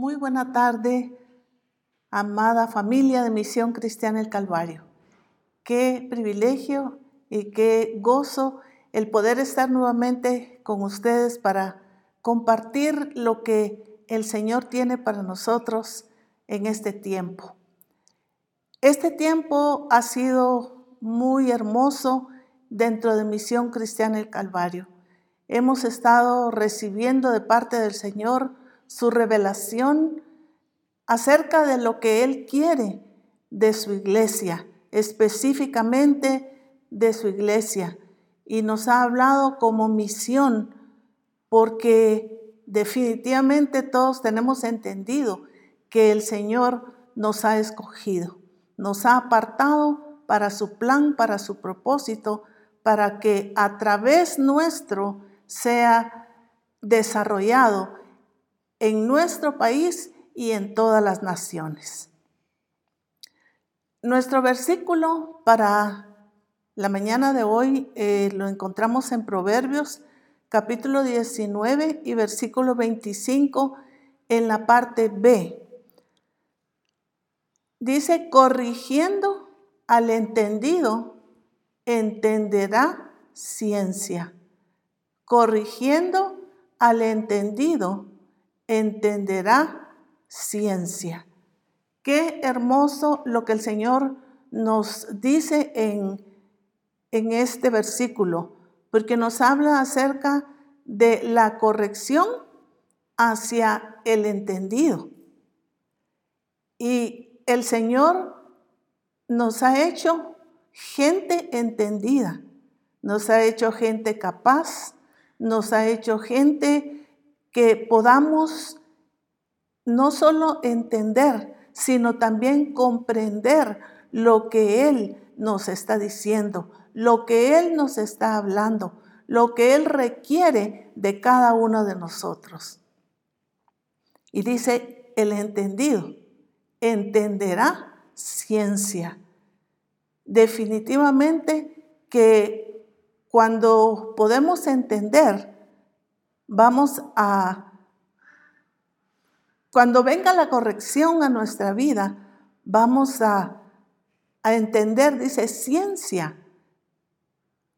Muy buena tarde, amada familia de Misión Cristiana El Calvario. Qué privilegio y qué gozo el poder estar nuevamente con ustedes para compartir lo que el Señor tiene para nosotros en este tiempo. Este tiempo ha sido muy hermoso dentro de Misión Cristiana El Calvario. Hemos estado recibiendo de parte del Señor su revelación acerca de lo que Él quiere de su iglesia, específicamente de su iglesia. Y nos ha hablado como misión, porque definitivamente todos tenemos entendido que el Señor nos ha escogido, nos ha apartado para su plan, para su propósito, para que a través nuestro sea desarrollado en nuestro país y en todas las naciones. Nuestro versículo para la mañana de hoy eh, lo encontramos en Proverbios capítulo 19 y versículo 25 en la parte B. Dice, corrigiendo al entendido, entenderá ciencia. Corrigiendo al entendido, entenderá ciencia. Qué hermoso lo que el Señor nos dice en, en este versículo, porque nos habla acerca de la corrección hacia el entendido. Y el Señor nos ha hecho gente entendida, nos ha hecho gente capaz, nos ha hecho gente que podamos no solo entender, sino también comprender lo que Él nos está diciendo, lo que Él nos está hablando, lo que Él requiere de cada uno de nosotros. Y dice, el entendido entenderá ciencia. Definitivamente que cuando podemos entender, vamos a, cuando venga la corrección a nuestra vida, vamos a, entender, dice, ciencia,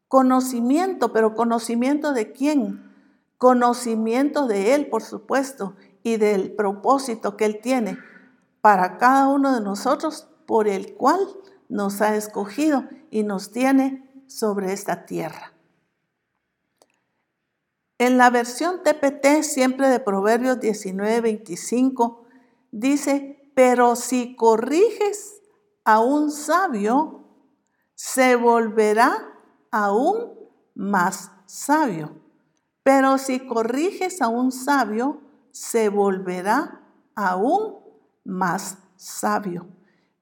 conocimiento, pero conocimiento de quién? Conocimiento de Él, por supuesto, y del propósito que Él tiene para cada uno de nosotros, por el cual nos ha escogido y nos tiene sobre esta tierra. En la versión TPT, siempre de Proverbios 19, 25, dice, pero si corriges a un sabio, se volverá aún más sabio. Pero si corriges a un sabio, se volverá aún más sabio.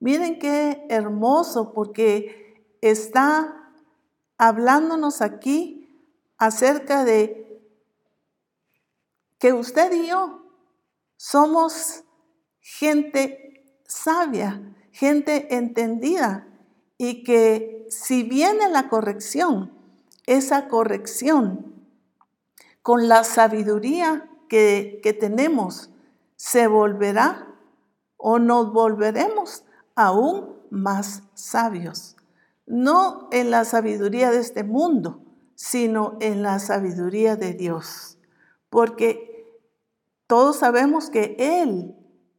Miren qué hermoso porque está hablándonos aquí acerca de que usted y yo somos gente sabia, gente entendida y que si viene la corrección, esa corrección con la sabiduría que, que tenemos se volverá o nos volveremos aún más sabios. No en la sabiduría de este mundo, sino en la sabiduría de Dios. Porque todos sabemos que Él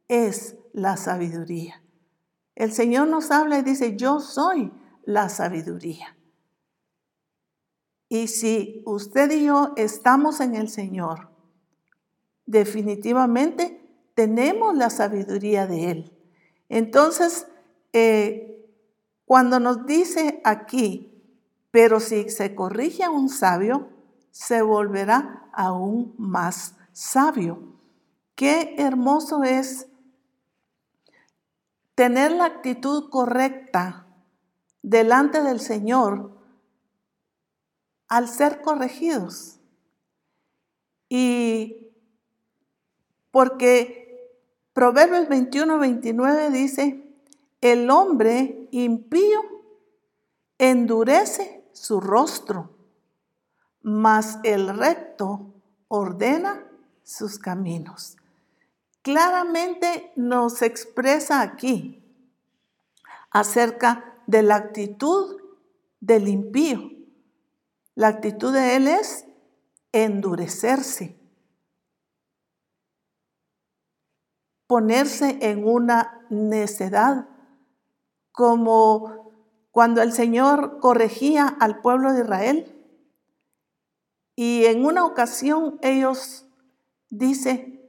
es la sabiduría. El Señor nos habla y dice, yo soy la sabiduría. Y si usted y yo estamos en el Señor, definitivamente tenemos la sabiduría de Él. Entonces, eh, cuando nos dice aquí, pero si se corrige a un sabio, se volverá aún más sabio. Qué hermoso es tener la actitud correcta delante del Señor al ser corregidos. Y porque Proverbios 21, 29 dice, el hombre impío endurece su rostro, mas el recto ordena sus caminos. Claramente nos expresa aquí acerca de la actitud del impío. La actitud de él es endurecerse, ponerse en una necedad, como cuando el Señor corregía al pueblo de Israel. Y en una ocasión ellos dicen,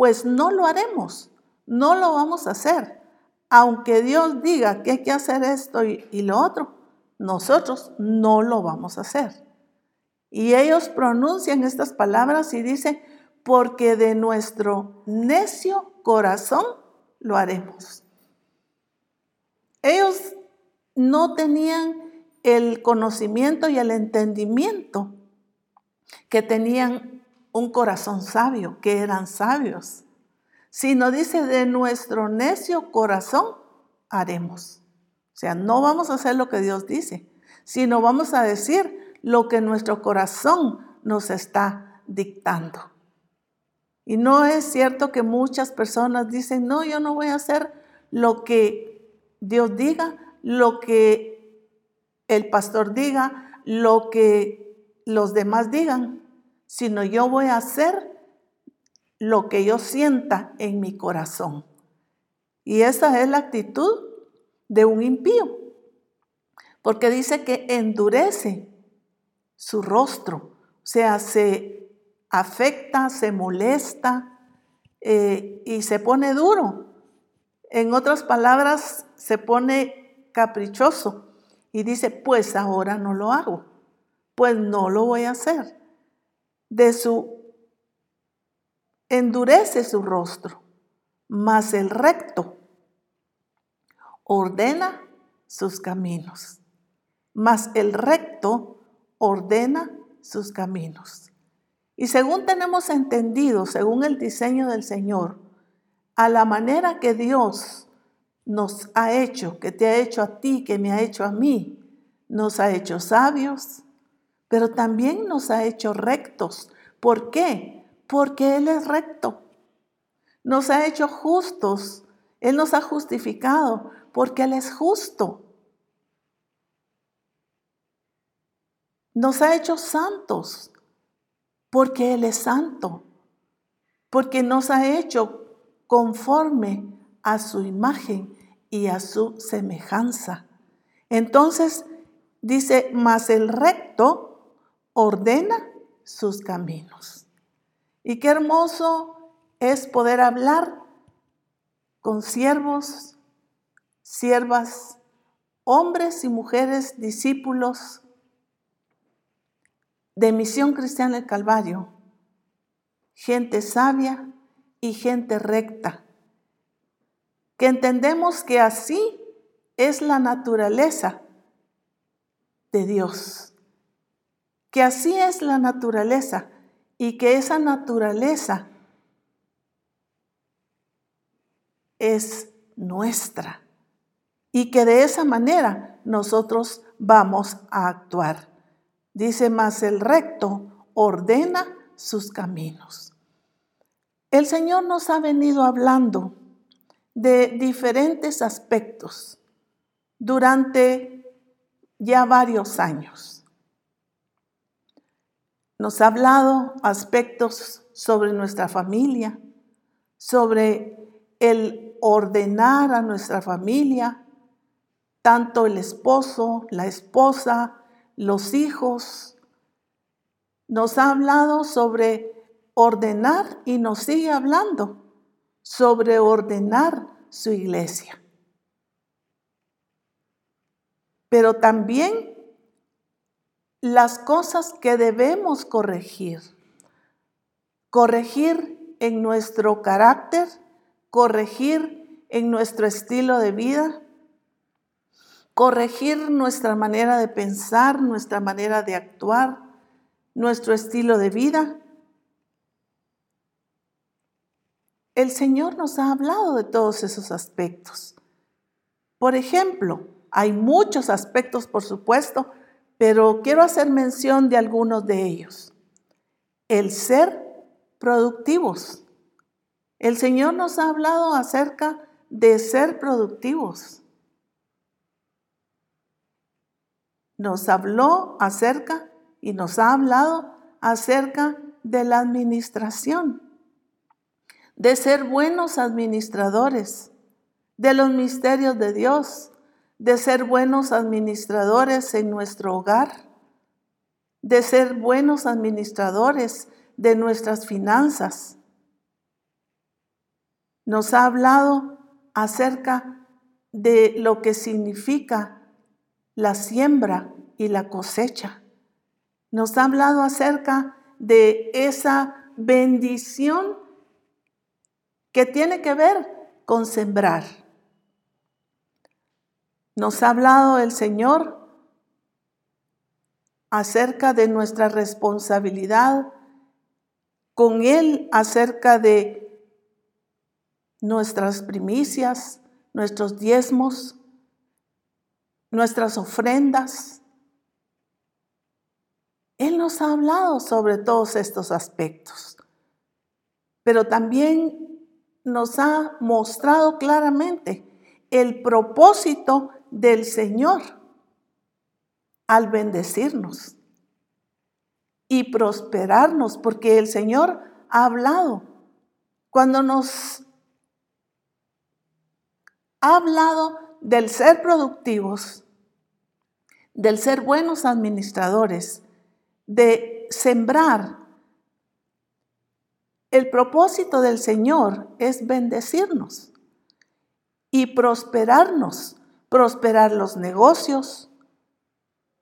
pues no lo haremos, no lo vamos a hacer. Aunque Dios diga que hay que hacer esto y, lo otro, nosotros no lo vamos a hacer. Y ellos pronuncian estas palabras y dicen, porque de nuestro necio corazón lo haremos. Ellos no tenían el conocimiento y el entendimiento que tenían un corazón sabio, que eran sabios, sino dice, de nuestro necio corazón haremos. O sea, no vamos a hacer lo que Dios dice, sino vamos a decir lo que nuestro corazón nos está dictando. Y no es cierto que muchas personas dicen, no, yo no voy a hacer lo que Dios diga, lo que el pastor diga, lo que los demás digan, sino yo voy a hacer lo que yo sienta en mi corazón. Y esa es la actitud de un impío, porque dice que endurece su rostro, o sea, se afecta, se molesta eh, y se pone duro. En otras palabras, se pone caprichoso y dice, pues ahora no lo hago, pues no lo voy a hacer. De su endurece su rostro, mas el recto ordena sus caminos, mas el recto ordena sus caminos. Y según tenemos entendido, según el diseño del Señor, a la manera que Dios nos ha hecho, que te ha hecho a ti, que me ha hecho a mí, nos ha hecho sabios, pero también nos ha hecho rectos. ¿Por qué? porque Él es recto. Nos ha hecho justos. Él nos ha justificado porque Él es justo. Nos ha hecho santos porque Él es santo. Porque nos ha hecho conforme a su imagen y a su semejanza. Entonces dice, mas el recto ordena sus caminos. Y qué hermoso es poder hablar con siervos, siervas, hombres y mujeres, discípulos de Misión Cristiana del Calvario, gente sabia y gente recta, que entendemos que así es la naturaleza de Dios, que así es la naturaleza y que esa naturaleza es nuestra y que de esa manera nosotros vamos a actuar. Dice más el recto ordena sus caminos. El Señor nos ha venido hablando de diferentes aspectos durante ya varios años. Nos ha hablado aspectos sobre nuestra familia, sobre el ordenar a nuestra familia, tanto el esposo, la esposa, los hijos. Nos ha hablado sobre ordenar y nos sigue hablando sobre ordenar su iglesia. Pero también las cosas que debemos corregir. Corregir en nuestro carácter, corregir en nuestro estilo de vida, corregir nuestra manera de pensar, nuestra manera de actuar, nuestro estilo de vida. El Señor nos ha hablado de todos esos aspectos. Por ejemplo, hay muchos aspectos, por supuesto, pero quiero hacer mención de algunos de ellos. El ser productivos. El Señor nos ha hablado acerca de ser productivos. Nos habló acerca y nos ha hablado acerca de la administración, de ser buenos administradores de los misterios de Dios, de ser buenos administradores en nuestro hogar, de ser buenos administradores de nuestras finanzas. Nos ha hablado acerca de lo que significa la siembra y la cosecha. Nos ha hablado acerca de esa bendición que tiene que ver con sembrar. Nos ha hablado el Señor acerca de nuestra responsabilidad con Él, acerca de nuestras primicias, nuestros diezmos, nuestras ofrendas. Él nos ha hablado sobre todos estos aspectos, pero también nos ha mostrado claramente el propósito del Señor al bendecirnos y prosperarnos, porque el Señor ha hablado. Cuando nos ha hablado del ser productivos, del ser buenos administradores, de sembrar. El propósito del Señor es bendecirnos y prosperarnos, prosperar los negocios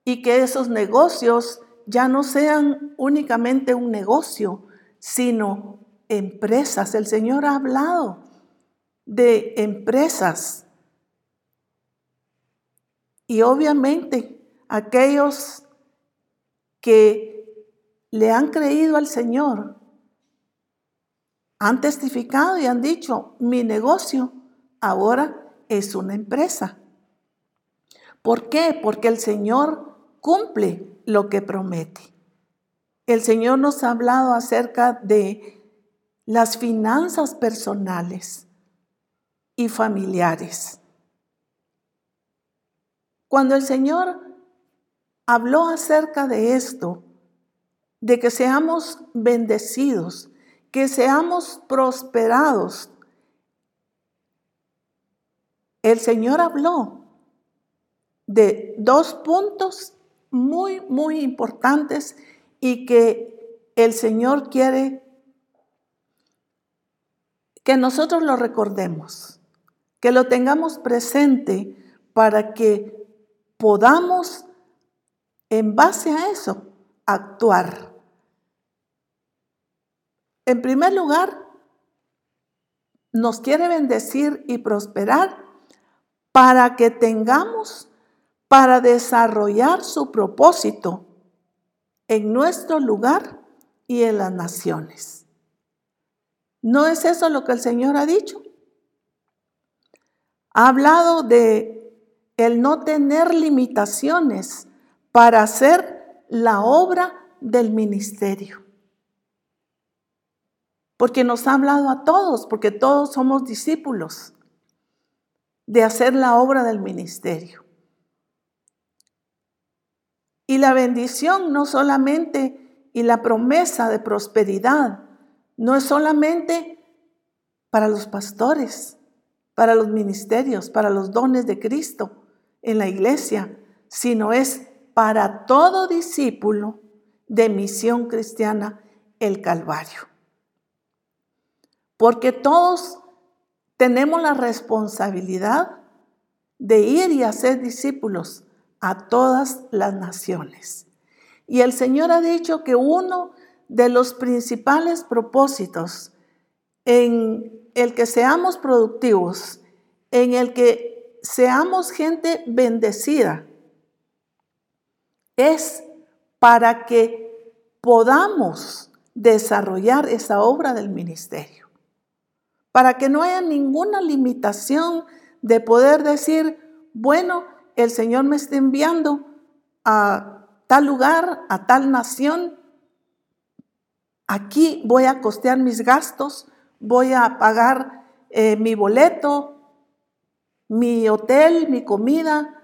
y que esos negocios ya no sean únicamente un negocio, sino empresas. El Señor ha hablado de empresas. Y obviamente aquellos que le han creído al Señor han testificado y han dicho, mi negocio ahora es una empresa. ¿Por qué? Porque el Señor cumple lo que promete. El Señor nos ha hablado acerca de las finanzas personales y familiares. Cuando el Señor habló acerca de esto, de que seamos bendecidos, que seamos prosperados, el Señor habló de dos puntos muy, muy importantes y que el Señor quiere que nosotros lo recordemos que lo tengamos presente para que podamos, en base a eso, actuar. En primer lugar, nos quiere bendecir y prosperar para que tengamos para desarrollar su propósito en nuestro lugar y en las naciones. ¿No es eso lo que el Señor ha dicho? Ha hablado de el no tener limitaciones para hacer la obra del ministerio. Porque nos ha hablado a todos, porque todos somos discípulos de hacer la obra del ministerio. Y la bendición no solamente y la promesa de prosperidad no es solamente para los pastores, para los ministerios, para los dones de Cristo en la iglesia, sino es para todo discípulo de misión cristiana el Calvario. Porque todos tenemos la responsabilidad de ir y hacer discípulos a todas las naciones. Y el Señor ha dicho que uno de los principales propósitos en el que seamos productivos, en el que seamos gente bendecida, es para que podamos desarrollar esa obra del ministerio, para que no haya ninguna limitación de poder decir, bueno, el Señor me está enviando a tal lugar, a tal nación, aquí voy a costear mis gastos, voy a pagar eh, mi boleto, mi hotel, mi comida,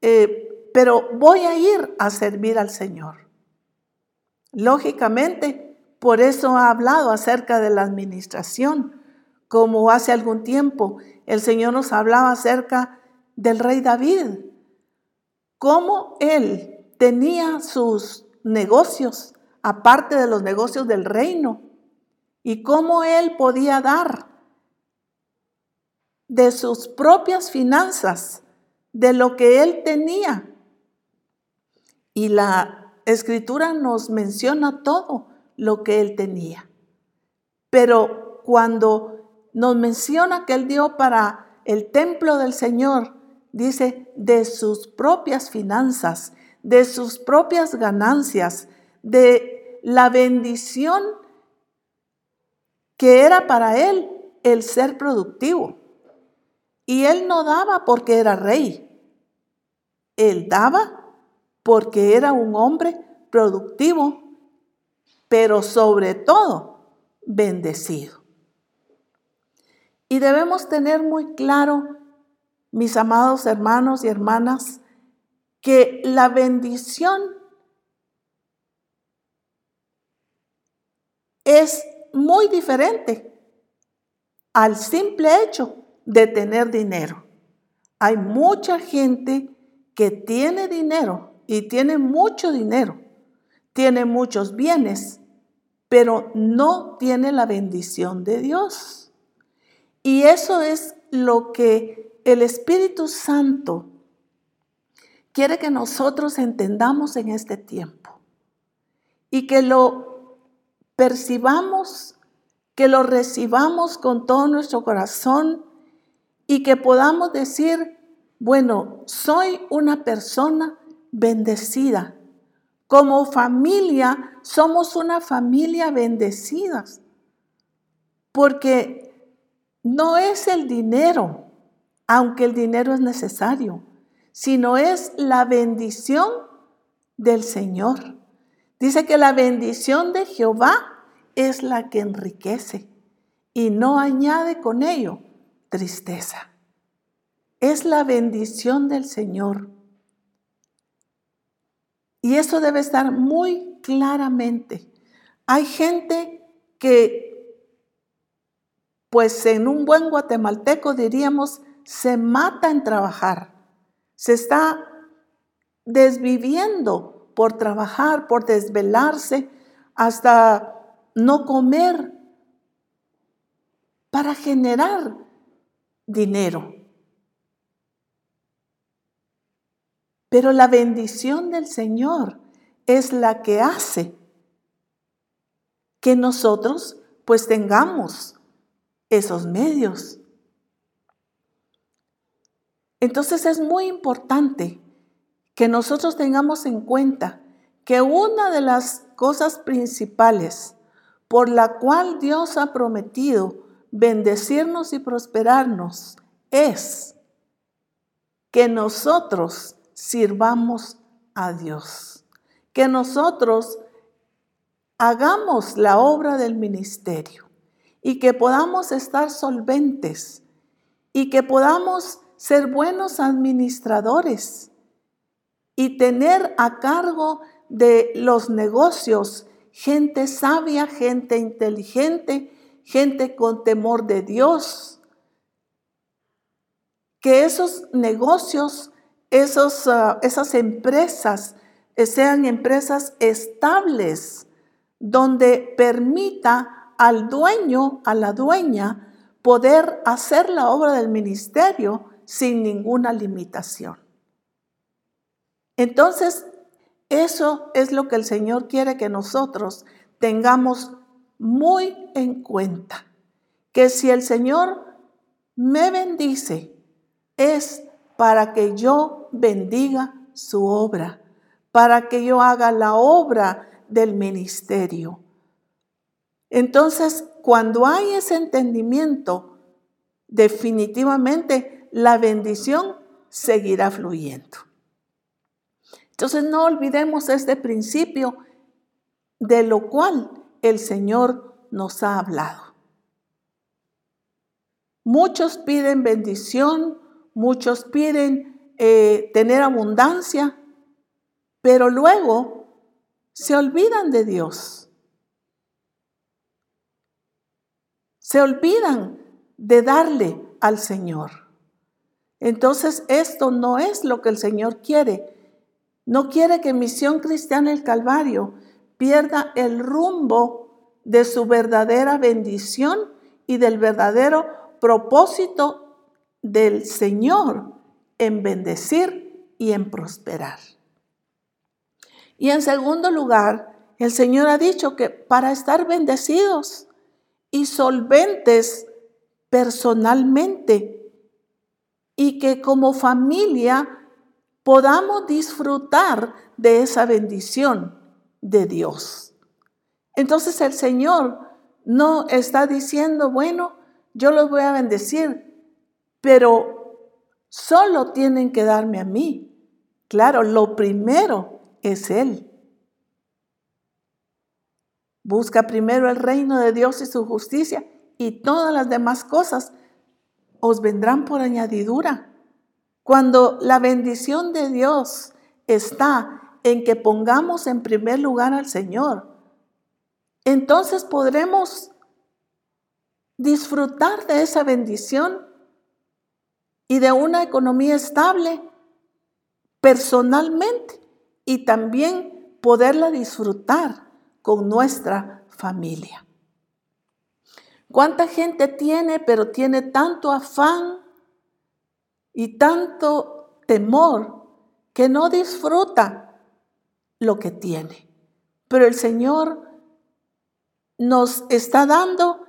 eh, pero voy a ir a servir al Señor. Lógicamente, por eso ha hablado acerca de la administración, como hace algún tiempo el Señor nos hablaba acerca del rey David, cómo él tenía sus negocios, aparte de los negocios del reino, y cómo él podía dar de sus propias finanzas, de lo que él tenía. Y la escritura nos menciona todo lo que él tenía. Pero cuando nos menciona que él dio para el templo del Señor, dice, de sus propias finanzas, de sus propias ganancias, de la bendición que era para él el ser productivo. Y él no daba porque era rey. Él daba porque era un hombre productivo, pero sobre todo bendecido. Y debemos tener muy claro, mis amados hermanos y hermanas, que la bendición es muy diferente al simple hecho de tener dinero. Hay mucha gente que tiene dinero y tiene mucho dinero, tiene muchos bienes, pero no tiene la bendición de Dios. Y eso es lo que el Espíritu Santo quiere que nosotros entendamos en este tiempo y que lo percibamos, que lo recibamos con todo nuestro corazón y que podamos decir, bueno, soy una persona bendecida. Como familia, somos una familia bendecida. Porque no es el dinero, aunque el dinero es necesario, sino es la bendición del Señor. Dice que la bendición de Jehová es la que enriquece y no añade con ello tristeza. Es la bendición del Señor. Y eso debe estar muy claramente. Hay gente que, pues en un buen guatemalteco diríamos, se mata en trabajar. Se está desviviendo por trabajar, por desvelarse, hasta no comer para generar dinero. Pero la bendición del Señor es la que hace que nosotros pues tengamos esos medios. Entonces es muy importante que nosotros tengamos en cuenta que una de las cosas principales por la cual Dios ha prometido bendecirnos y prosperarnos es que nosotros sirvamos a Dios, que nosotros hagamos la obra del ministerio y que podamos estar solventes y que podamos ser buenos administradores y tener a cargo de los negocios gente sabia, gente inteligente, gente con temor de Dios. Que esos negocios, esos, ah, esas empresas eh, sean empresas estables, donde permita al dueño, a la dueña, poder hacer la obra del ministerio sin ninguna limitación. Entonces, eso es lo que el Señor quiere que nosotros tengamos muy en cuenta que si el Señor me bendice, es para que yo bendiga su obra, para que yo haga la obra del ministerio. Entonces, cuando hay ese entendimiento, definitivamente la bendición seguirá fluyendo. Entonces, no olvidemos este principio de lo cual el Señor nos ha hablado. Muchos piden bendición, muchos piden eh, tener abundancia, pero luego se olvidan de Dios. Se olvidan de darle al Señor. Entonces esto no es lo que el Señor quiere. No quiere que Misión Cristiana el Calvario pierda el rumbo de su verdadera bendición y del verdadero propósito del Señor en bendecir y en prosperar. Y en segundo lugar, el Señor ha dicho que para estar bendecidos y solventes personalmente y que como familia podamos disfrutar de esa bendición de Dios. Entonces el Señor no está diciendo, bueno, yo los voy a bendecir, pero solo tienen que darme a mí. Claro, lo primero es Él. Busca primero el reino de Dios y su justicia y todas las demás cosas os vendrán por añadidura. Cuando la bendición de Dios está en que pongamos en primer lugar al Señor, entonces podremos disfrutar de esa bendición y de una economía estable personalmente y también poderla disfrutar con nuestra familia. ¿Cuánta gente tiene, pero tiene tanto afán y tanto temor que no disfruta lo que tiene? Pero el Señor nos está dando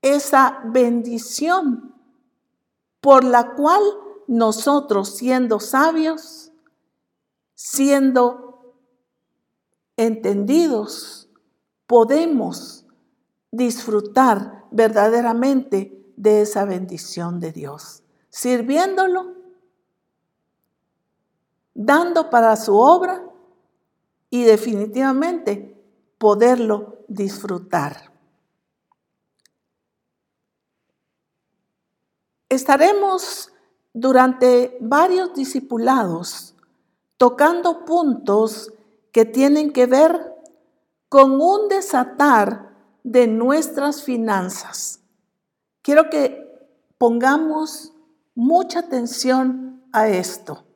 esa bendición por la cual nosotros siendo sabios, siendo entendidos, podemos disfrutar verdaderamente de esa bendición de Dios, sirviéndolo, dando para su obra y definitivamente poderlo disfrutar. Estaremos durante varios discipulados tocando puntos que tienen que ver con un desatar de nuestras finanzas. Quiero que pongamos mucha atención a esto.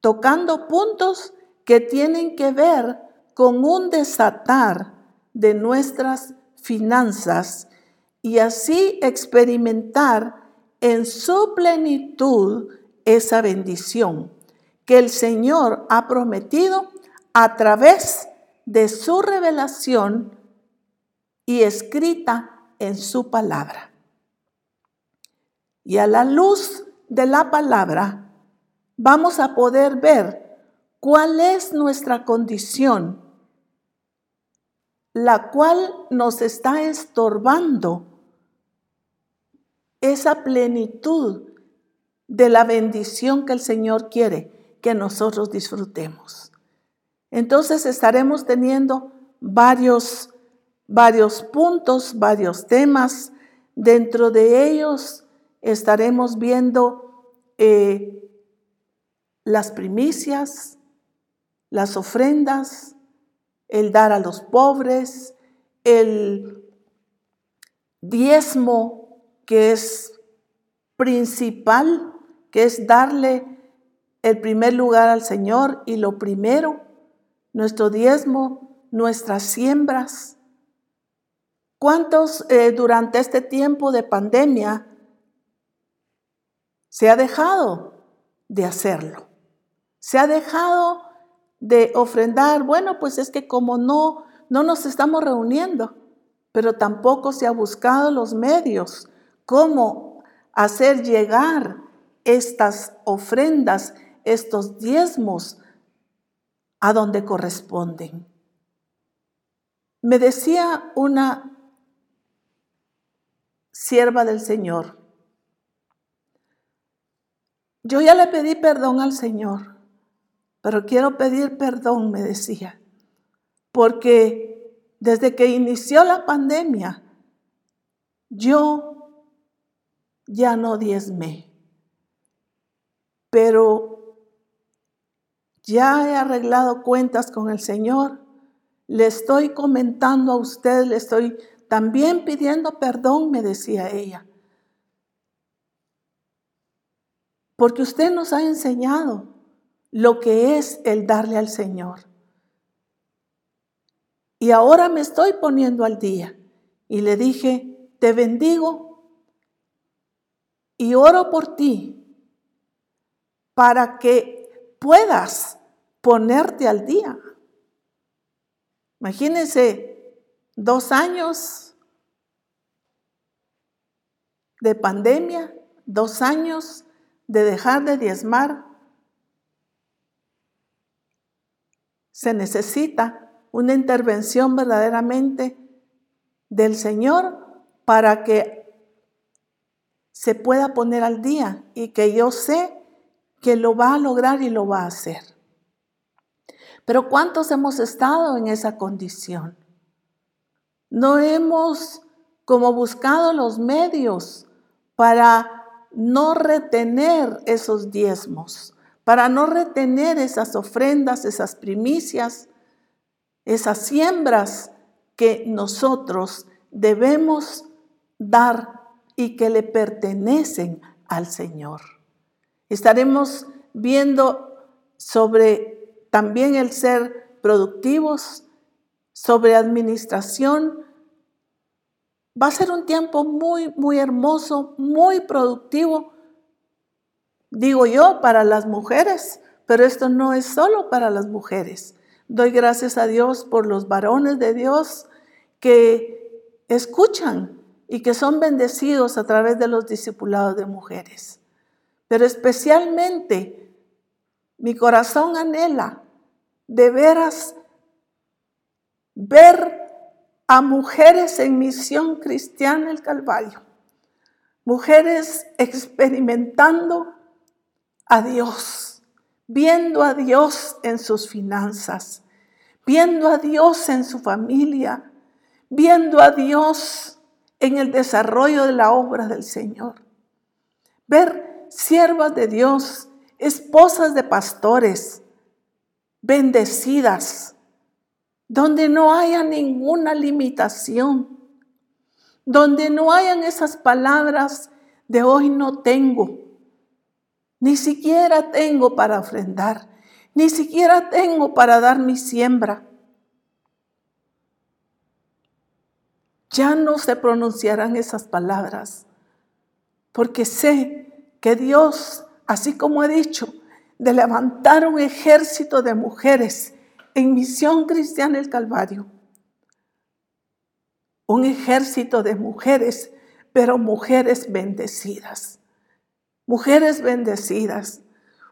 Tocando puntos que tienen que ver con un desatar de nuestras finanzas y así experimentar en su plenitud esa bendición que el Señor ha prometido a través de su revelación y escrita en su palabra. Y a la luz de la palabra vamos a poder ver cuál es nuestra condición, la cual nos está estorbando esa plenitud de la bendición que el Señor quiere que nosotros disfrutemos. Entonces estaremos teniendo varios, varios puntos, varios temas. Dentro de ellos estaremos viendo eh, las primicias, las ofrendas, el dar a los pobres, el diezmo que es principal, que es darle el primer lugar al Señor y lo primero, nuestro diezmo, nuestras siembras. ¿Cuántos eh, durante este tiempo de pandemia se ha dejado de hacerlo? Se ha dejado de ofrendar. Bueno, pues es que como no, no nos estamos reuniendo, pero tampoco se ha buscado los medios cómo hacer llegar estas ofrendas, estos diezmos a donde corresponden. Me decía una sierva del Señor, yo ya le pedí perdón al Señor, pero quiero pedir perdón, me decía, porque desde que inició la pandemia, yo ya no diezmé, pero ya he arreglado cuentas con el Señor, le estoy comentando a usted, le estoy también pidiendo perdón, me decía ella. Porque usted nos ha enseñado lo que es el darle al Señor. Y ahora me estoy poniendo al día. Y le dije, te bendigo y oro por ti para que puedas ponerte al día. Imagínense, dos años de pandemia, dos años de dejar de diezmar, se necesita una intervención verdaderamente del Señor para que se pueda poner al día y que yo sé que lo va a lograr y lo va a hacer. Pero ¿cuántos hemos estado en esa condición? No hemos como buscado los medios para no retener esos diezmos, para no retener esas ofrendas, esas primicias, esas siembras que nosotros debemos dar y que le pertenecen al Señor. Estaremos viendo sobre también el ser productivos, sobre administración, Va a ser un tiempo muy, muy hermoso, muy productivo, digo yo, para las mujeres, pero esto no es solo para las mujeres. Doy gracias a Dios por los varones de Dios que escuchan y que son bendecidos a través de los discipulados de mujeres. Pero especialmente mi corazón anhela de veras ver a mujeres en misión cristiana el Calvario. Mujeres experimentando a Dios, viendo a Dios en sus finanzas, viendo a Dios en su familia, viendo a Dios en el desarrollo de la obra del Señor. Ver siervas de Dios, esposas de pastores, bendecidas, donde no haya ninguna limitación, donde no hayan esas palabras de hoy no tengo, ni siquiera tengo para ofrendar, ni siquiera tengo para dar mi siembra. Ya no se pronunciarán esas palabras, porque sé que Dios, así como ha dicho, de levantar un ejército de mujeres en Misión Cristiana el Calvario. Un ejército de mujeres, pero mujeres bendecidas. Mujeres bendecidas.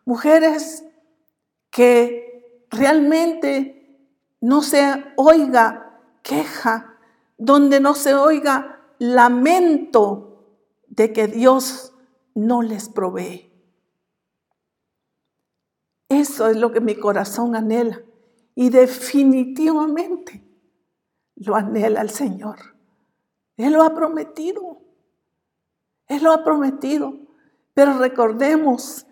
Mujeres que realmente no se oiga queja, donde no se oiga lamento de que Dios no les provee. Eso es lo que mi corazón anhela y definitivamente lo anhela el Señor. Él lo ha prometido. Él lo ha prometido. Pero recordemos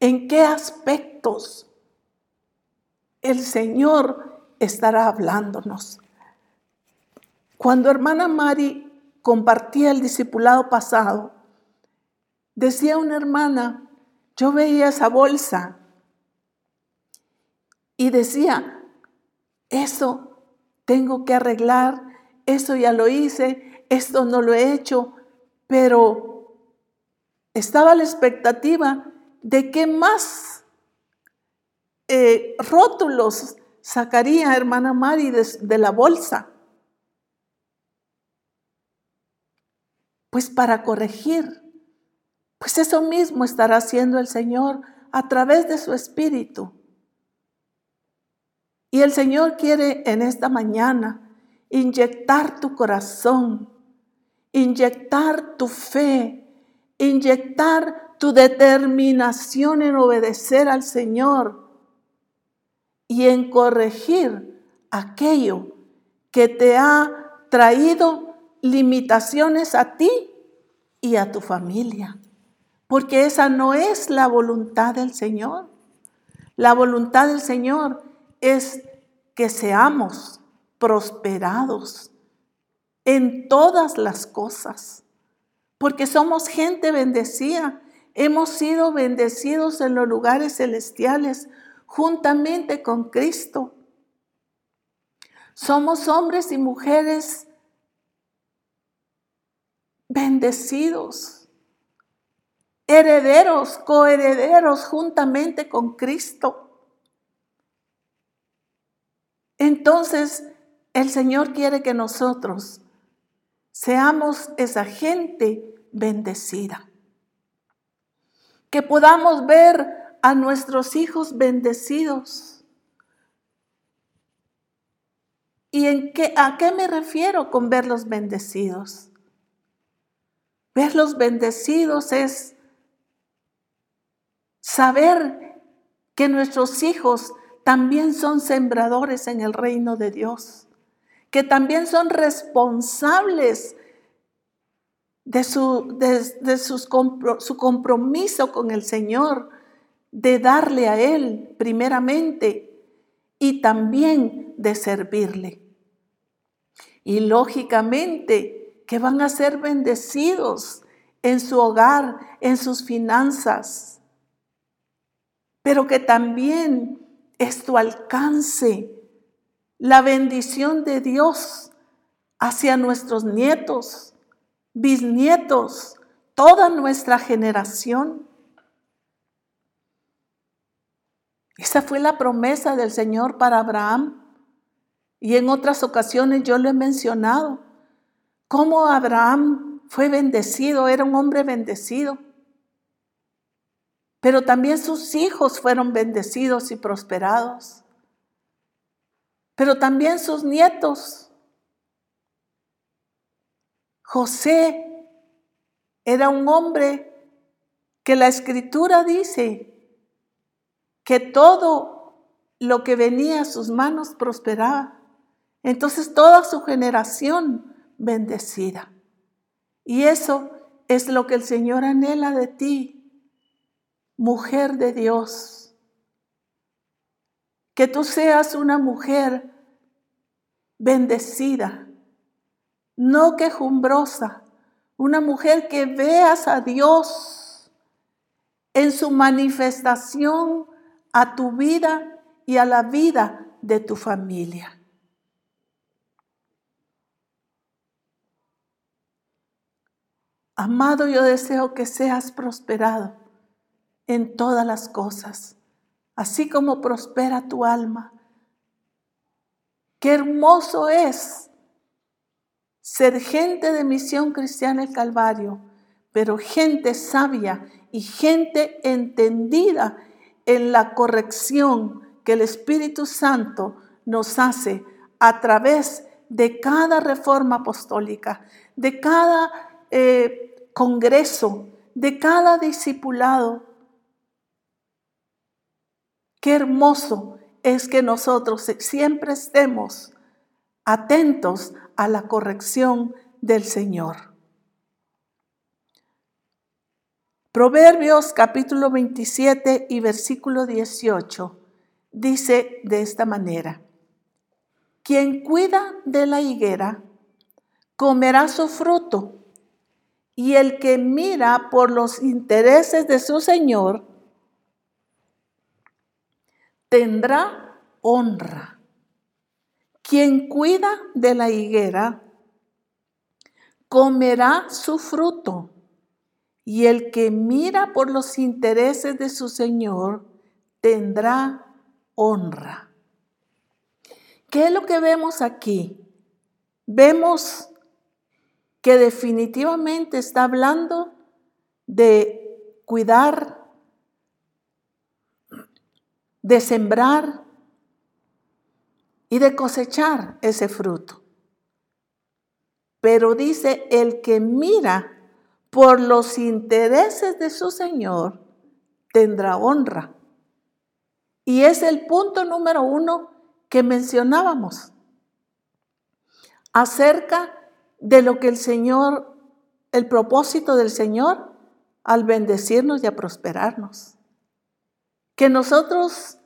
en qué aspectos el Señor estará hablándonos. Cuando hermana Mari compartía el discipulado pasado, decía una hermana, yo veía esa bolsa y decía, eso tengo que arreglar, eso ya lo hice, esto no lo he hecho, pero estaba la expectativa de que más eh, rótulos sacaría hermana Mari de la bolsa. Pues para corregir, pues eso mismo estará haciendo el Señor a través de su Espíritu. Y el Señor quiere en esta mañana inyectar tu corazón, inyectar tu fe, inyectar tu determinación en obedecer al Señor y en corregir aquello que te ha traído limitaciones a ti y a tu familia, porque esa no es la voluntad del Señor. La voluntad del Señor es que seamos prosperados en todas las cosas, porque somos gente bendecida. Hemos sido bendecidos en los lugares celestiales juntamente con Cristo. Somos hombres y mujeres bendecidos, herederos, coherederos juntamente con Cristo. Entonces, el Señor quiere que nosotros seamos esa gente bendecida. Que podamos ver a nuestros hijos bendecidos. ¿Y en qué, a qué me refiero con verlos bendecidos? Verlos bendecidos es saber que nuestros hijos también son sembradores en el reino de Dios, que también son responsables de, su, de, sus, su compromiso con el Señor, de darle a Él primeramente y también de servirle. Y lógicamente, que van a ser bendecidos en su hogar, en sus finanzas, pero que también es tu alcance la bendición de Dios hacia nuestros nietos, bisnietos, toda nuestra generación. Esa fue la promesa del Señor para Abraham. Y en otras ocasiones yo lo he mencionado cómo Abraham fue bendecido, era un hombre bendecido. Pero también sus hijos fueron bendecidos y prosperados. Pero también sus nietos. José era un hombre que la escritura dice que todo lo que venía a sus manos prosperaba. Entonces toda su generación bendecida. Y eso es lo que el Señor anhela de ti, mujer de Dios. Que tú seas una mujer bendecida, no quejumbrosa, una mujer que veas a Dios en su manifestación a tu vida y a la vida de tu familia. Amado, yo deseo que seas prosperado en todas las cosas, así como prospera tu alma. Qué hermoso es ser gente de misión cristiana el Calvario, pero gente sabia y gente entendida en la corrección que el Espíritu Santo nos hace a través de cada reforma apostólica, de cada eh, congreso, de cada discipulado. Qué hermoso es que nosotros siempre estemos atentos a la corrección del Señor. Proverbios capítulo 27 y versículo 18 dice de esta manera, quien cuida de la higuera comerá su fruto y el que mira por los intereses de su Señor tendrá honra. Quien cuida de la higuera comerá su fruto, y el que mira por los intereses de su Señor tendrá honra. ¿Qué es lo que vemos aquí? Vemos que definitivamente está hablando de cuidar, de sembrar y de cosechar ese fruto. Pero dice, el que mira por los intereses de su Señor tendrá honra. Y es el punto número uno que mencionábamos acerca de lo que el Señor, el propósito del Señor al bendecirnos y a prosperarnos. Que nosotros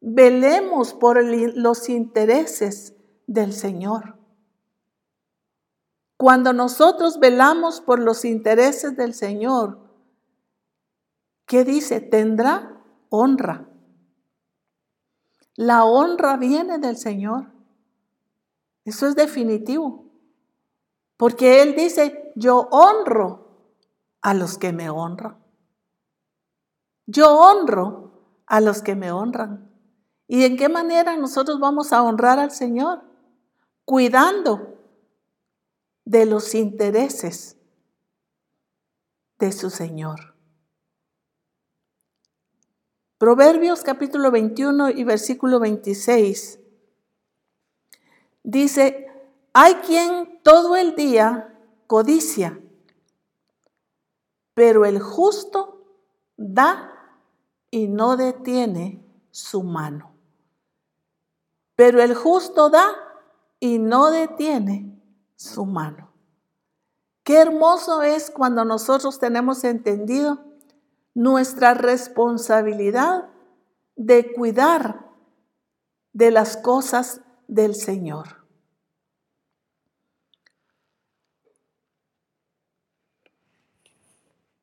velemos por los intereses del Señor. Cuando nosotros velamos por los intereses del Señor, ¿qué dice? Tendrá honra. La honra viene del Señor. Eso es definitivo. Porque Él dice, yo honro a los que me honran. Yo honro a los que me honran. ¿Y en qué manera nosotros vamos a honrar al Señor? Cuidando de los intereses de su Señor. Proverbios capítulo 21 y versículo 26 dice, hay quien todo el día codicia, pero el justo da y no detiene su mano. Pero el justo da y no detiene su mano. Qué hermoso es cuando nosotros tenemos entendido nuestra responsabilidad de cuidar de las cosas del Señor.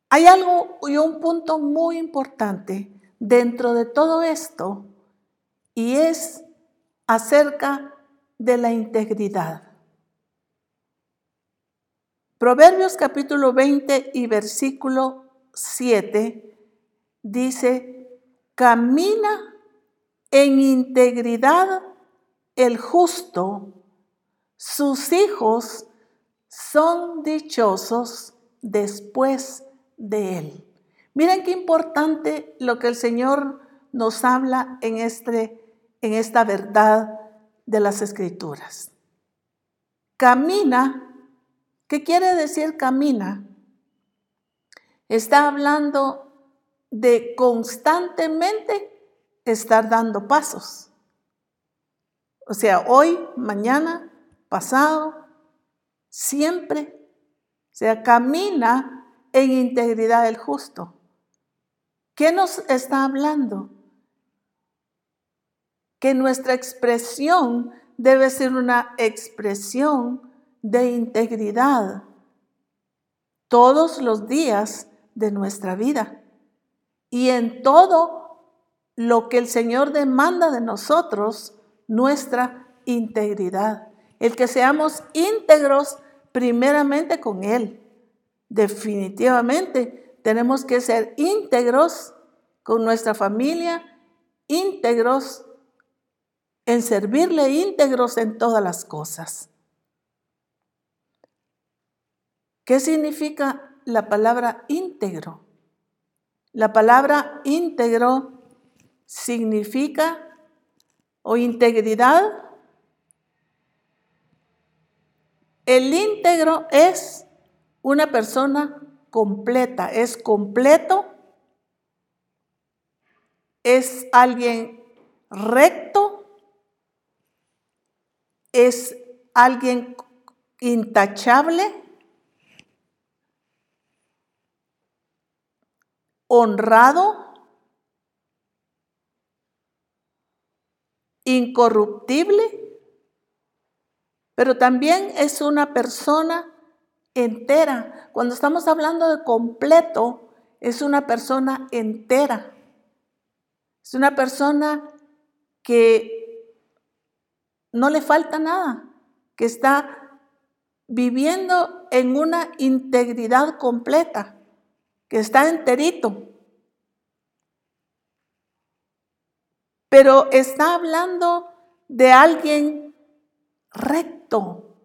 Hay algo y un punto muy importante dentro de todo esto y es acerca de la integridad. Proverbios capítulo 20 y versículo 7 dice, camina en integridad el justo, sus hijos son dichosos después de él. Miren qué importante lo que el Señor nos habla en, este, en esta verdad de las escrituras. Camina, ¿qué quiere decir camina? Está hablando de constantemente estar dando pasos. O sea, hoy, mañana, pasado, siempre. O sea, camina en integridad el justo. ¿Qué nos está hablando? Que nuestra expresión debe ser una expresión de integridad todos los días de nuestra vida y en todo lo que el Señor demanda de nosotros, nuestra integridad. El que seamos íntegros primeramente con Él. Definitivamente tenemos que ser íntegros con nuestra familia, íntegros en servirle, íntegros en todas las cosas. ¿Qué significa la palabra íntegro? La palabra íntegro significa o integridad. El íntegro es una persona completa, es completo, es alguien recto, es alguien intachable honrado, incorruptible, pero también es una persona entera. Cuando estamos hablando de completo, es una persona entera. Es una persona que no le falta nada, que está viviendo en una integridad completa que está enterito. Pero está hablando de alguien recto,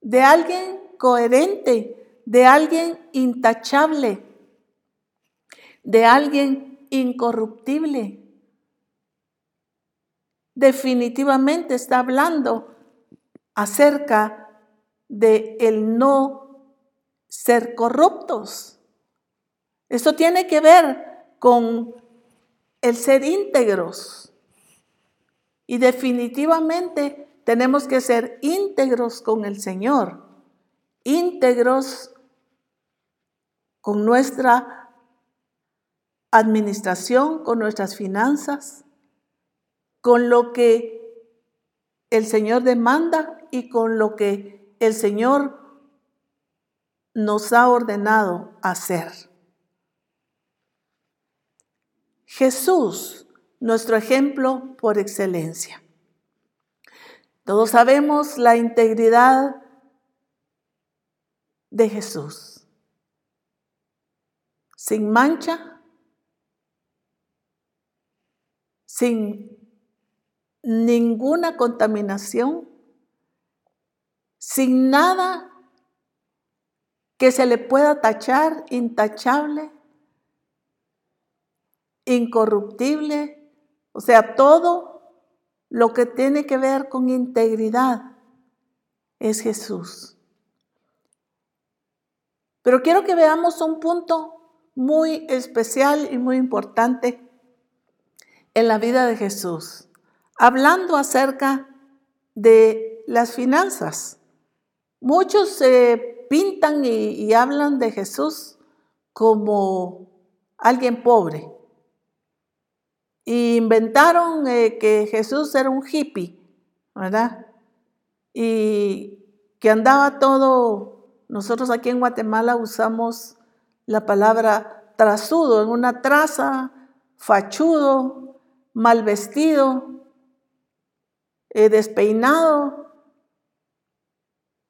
de alguien coherente, de alguien intachable, de alguien incorruptible. Definitivamente está hablando acerca de el no ser corruptos. Esto tiene que ver con el ser íntegros. Y definitivamente tenemos que ser íntegros con el Señor. íntegros con nuestra administración, con nuestras finanzas, con lo que el Señor demanda y con lo que el Señor nos ha ordenado hacer. Jesús, nuestro ejemplo por excelencia. Todos sabemos la integridad de Jesús. Sin mancha, sin ninguna contaminación, sin nada que se le pueda tachar, intachable, incorruptible, o sea, todo lo que tiene que ver con integridad es Jesús. Pero quiero que veamos un punto muy especial y muy importante en la vida de Jesús, hablando acerca de las finanzas. Muchos se pintan y, hablan de Jesús como alguien pobre. Y inventaron eh, que Jesús era un hippie, ¿verdad? Y que andaba todo, nosotros aquí en Guatemala usamos la palabra trazudo, en una traza, fachudo, mal vestido, despeinado.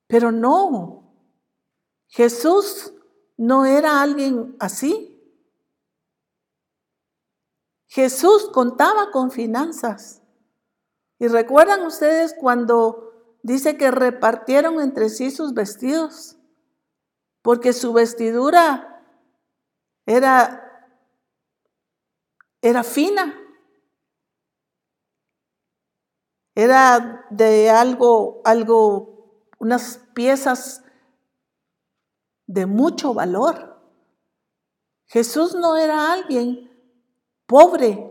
Pero no, Jesús no era alguien así. Jesús contaba con finanzas. ¿Y recuerdan ustedes cuando dice que repartieron entre sí sus vestidos? Porque su vestidura era, era fina. Era de algo, algo, unas piezas de mucho valor. Jesús no era alguien pobre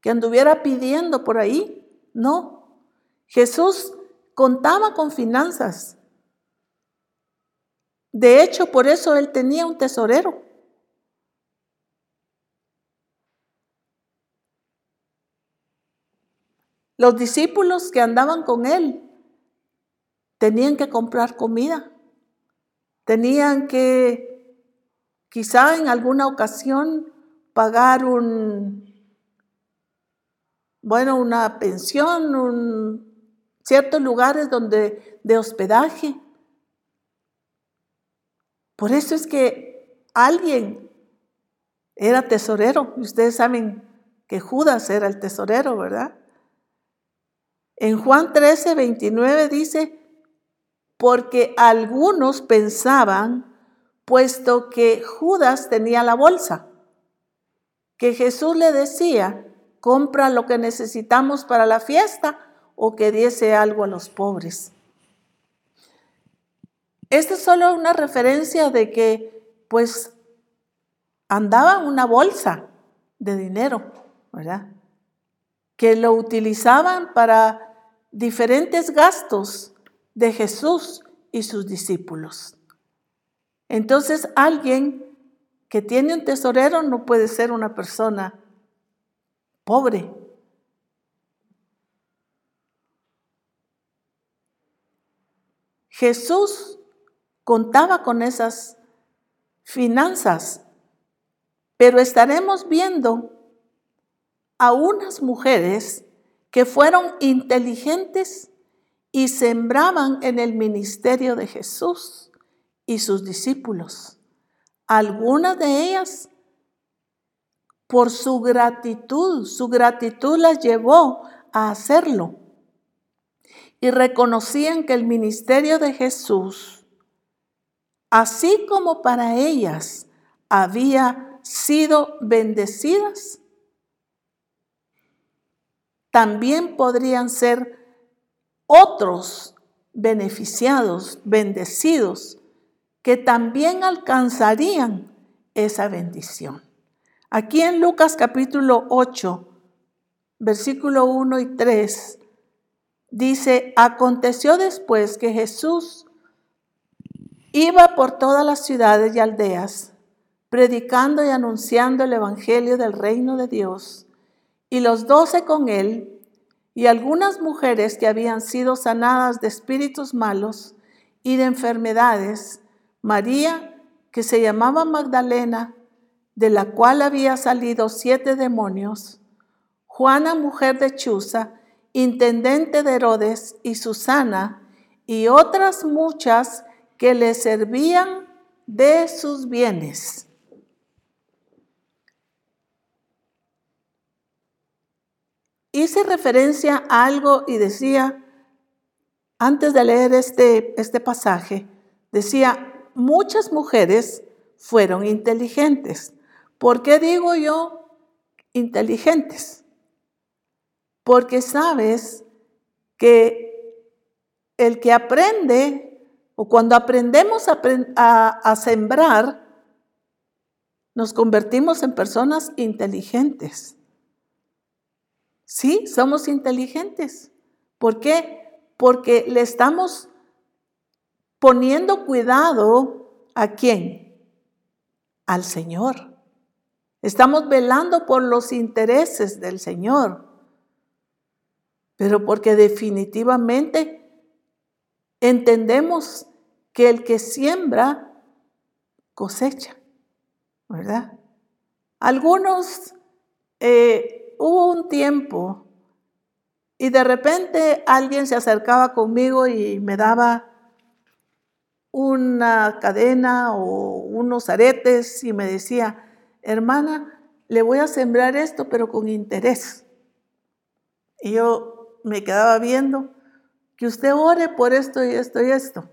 que anduviera pidiendo por ahí. No, Jesús contaba con finanzas. De hecho, por eso él tenía un tesorero. Los discípulos que andaban con él tenían que comprar comida, tenían que quizá en alguna ocasión pagar un, bueno, una pensión, un, ciertos lugares donde de hospedaje. Por eso es que alguien era tesorero. Ustedes saben que Judas era el tesorero, ¿verdad? En Juan 13, 29 dice, porque algunos pensaban, puesto que Judas tenía la bolsa, que Jesús le decía, compra lo que necesitamos para la fiesta o que diese algo a los pobres. Esta es solo una referencia de que pues andaba una bolsa de dinero, ¿verdad? Que lo utilizaban para diferentes gastos de Jesús y sus discípulos. Entonces alguien que tiene un tesorero no puede ser una persona pobre. Jesús contaba con esas finanzas, pero estaremos viendo a unas mujeres que fueron inteligentes y sembraban en el ministerio de Jesús y sus discípulos. Algunas de ellas, por su gratitud, su gratitud las llevó a hacerlo. Y reconocían que el ministerio de Jesús, así como para ellas había sido bendecidas, también podrían ser otros beneficiados, bendecidos que también alcanzarían esa bendición. Aquí en Lucas capítulo 8, versículo 1 y 3, dice, aconteció después que Jesús iba por todas las ciudades y aldeas, predicando y anunciando el Evangelio del reino de Dios. Y los doce con él, y algunas mujeres que habían sido sanadas de espíritus malos y de enfermedades, María, que se llamaba Magdalena, de la cual había salido siete demonios, Juana, mujer de Chuza, intendente de Herodes, y Susana, y otras muchas que le servían de sus bienes. Hice referencia a algo y decía, antes de leer este, este pasaje, decía, muchas mujeres fueron inteligentes. ¿Por qué digo yo inteligentes? Porque sabes que el que aprende o cuando aprendemos a, sembrar, nos convertimos en personas inteligentes. Sí, somos inteligentes. ¿Por qué? Porque le estamos poniendo cuidado a quién? Al Señor. Estamos velando por los intereses del Señor. Pero porque definitivamente entendemos que el que siembra cosecha, ¿verdad? Algunos, eh, hubo un tiempo y de repente alguien se acercaba conmigo y me daba una cadena o unos aretes y me decía, hermana, le voy a sembrar esto, pero con interés. Y yo me quedaba viendo que usted ore por esto y esto y esto.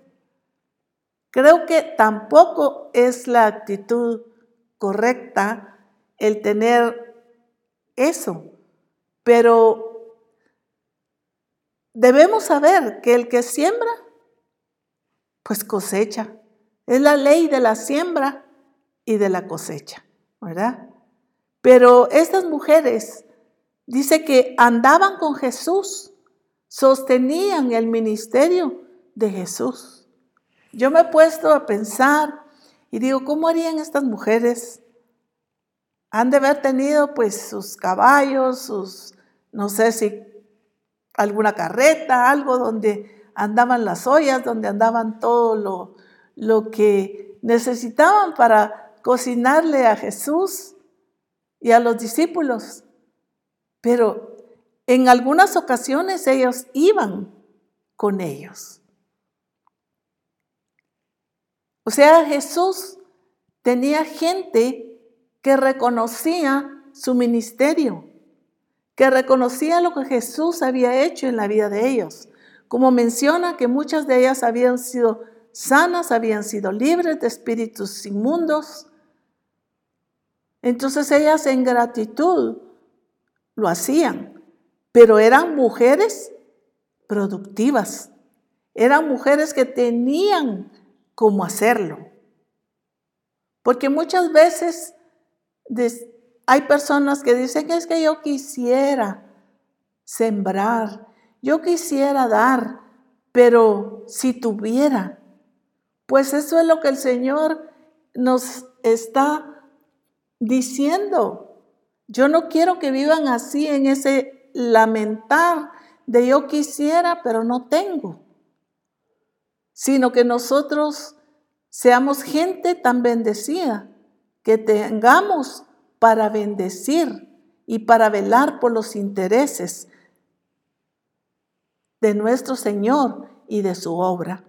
Creo que tampoco es la actitud correcta el tener eso, pero debemos saber que el que siembra, pues cosecha. Es la ley de la siembra y de la cosecha, ¿verdad? Pero estas mujeres dice que andaban con Jesús sostenían el ministerio de Jesús. Yo me he puesto a pensar y digo, ¿cómo harían estas mujeres? Han de haber tenido pues sus caballos, sus, no sé si alguna carreta, algo donde andaban las ollas, donde andaban todo lo, lo que necesitaban para cocinarle a Jesús y a los discípulos. Pero en algunas ocasiones ellos iban con ellos. O sea, Jesús tenía gente que reconocía su ministerio, que reconocía lo que Jesús había hecho en la vida de ellos. Como menciona que muchas de ellas habían sido sanas, habían sido libres de espíritus inmundos. Entonces ellas en gratitud lo hacían pero eran mujeres productivas, eran mujeres que tenían cómo hacerlo. Porque muchas veces hay personas que dicen es que yo quisiera sembrar, yo quisiera dar, pero si tuviera, pues eso es lo que el Señor nos está diciendo. Yo no quiero que vivan así en ese lamentar de yo quisiera, pero no tengo, sino que nosotros seamos gente tan bendecida que tengamos para bendecir y para velar por los intereses de nuestro Señor y de su obra.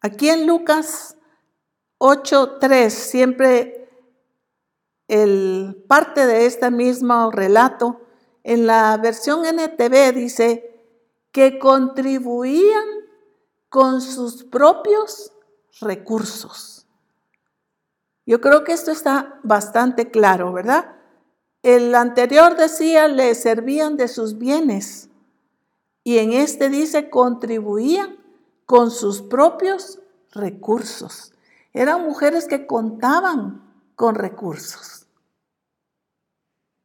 Aquí en Lucas 8.3, siempre el parte de este mismo relato, en la versión NTV dice que contribuían con sus propios recursos. Yo creo que esto está bastante claro, ¿verdad? El anterior decía, le servían de sus bienes. Y en este dice, contribuían con sus propios recursos. Eran mujeres que contaban con recursos.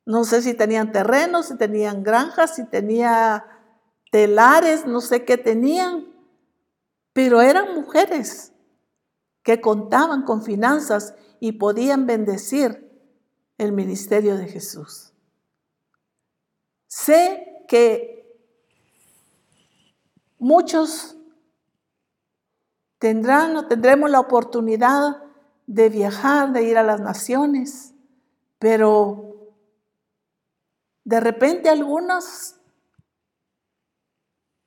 No sé si tenían terrenos, si tenían granjas, si tenía telares, no sé qué tenían, pero eran mujeres que contaban con finanzas y podían bendecir el ministerio de Jesús. Sé que muchos tendrán o tendremos la oportunidad de viajar, de ir a las naciones, pero de repente algunos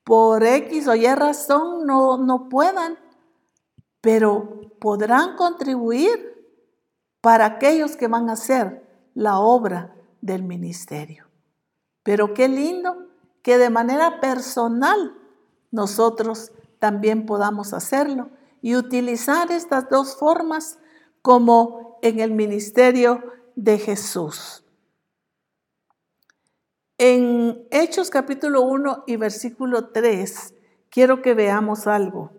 por X o Y razón no, no puedan, pero podrán contribuir para aquellos que van a hacer la obra del ministerio. Pero qué lindo que de manera personal nosotros también podamos hacerlo y utilizar estas dos formas como en el ministerio de Jesús. En Hechos capítulo 1 y versículo 3 quiero que veamos algo.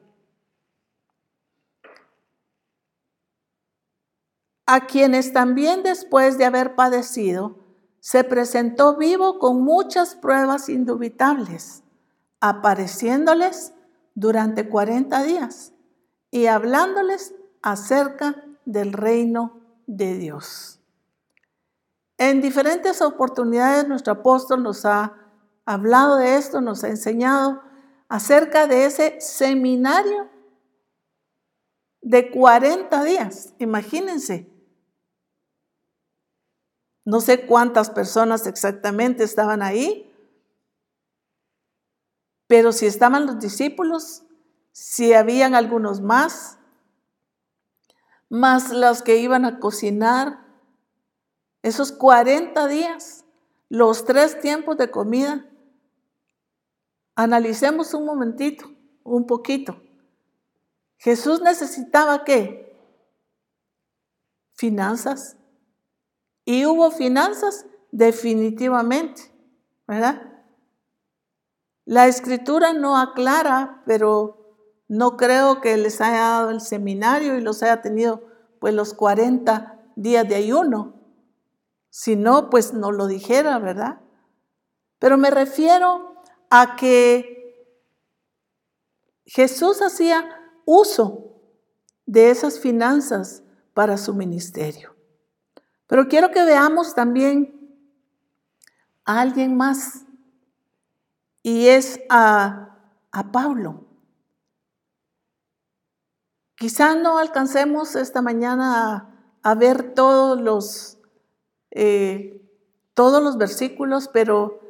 A quienes también después de haber padecido, se presentó vivo con muchas pruebas indubitables, apareciéndoles durante 40 días y hablándoles acerca del reino de Dios. En diferentes oportunidades nuestro apóstol nos ha hablado de esto, nos ha enseñado acerca de ese seminario de 40 días. Imagínense. No sé cuántas personas exactamente estaban ahí, pero si estaban los discípulos, si habían algunos más, más los que iban a cocinar, esos 40 días, los tres tiempos de comida, analicemos un momentito, un poquito. Jesús necesitaba qué? Finanzas. Y hubo finanzas definitivamente, ¿verdad? La escritura no aclara, pero no creo que les haya dado el seminario y los haya tenido pues los 40 días de ayuno. Si no, pues no lo dijera, ¿verdad? Pero me refiero a que Jesús hacía uso de esas finanzas para su ministerio. Pero quiero que veamos también a alguien más y es a, a Pablo. Quizá no alcancemos esta mañana a, ver todos los, eh, todos los versículos, pero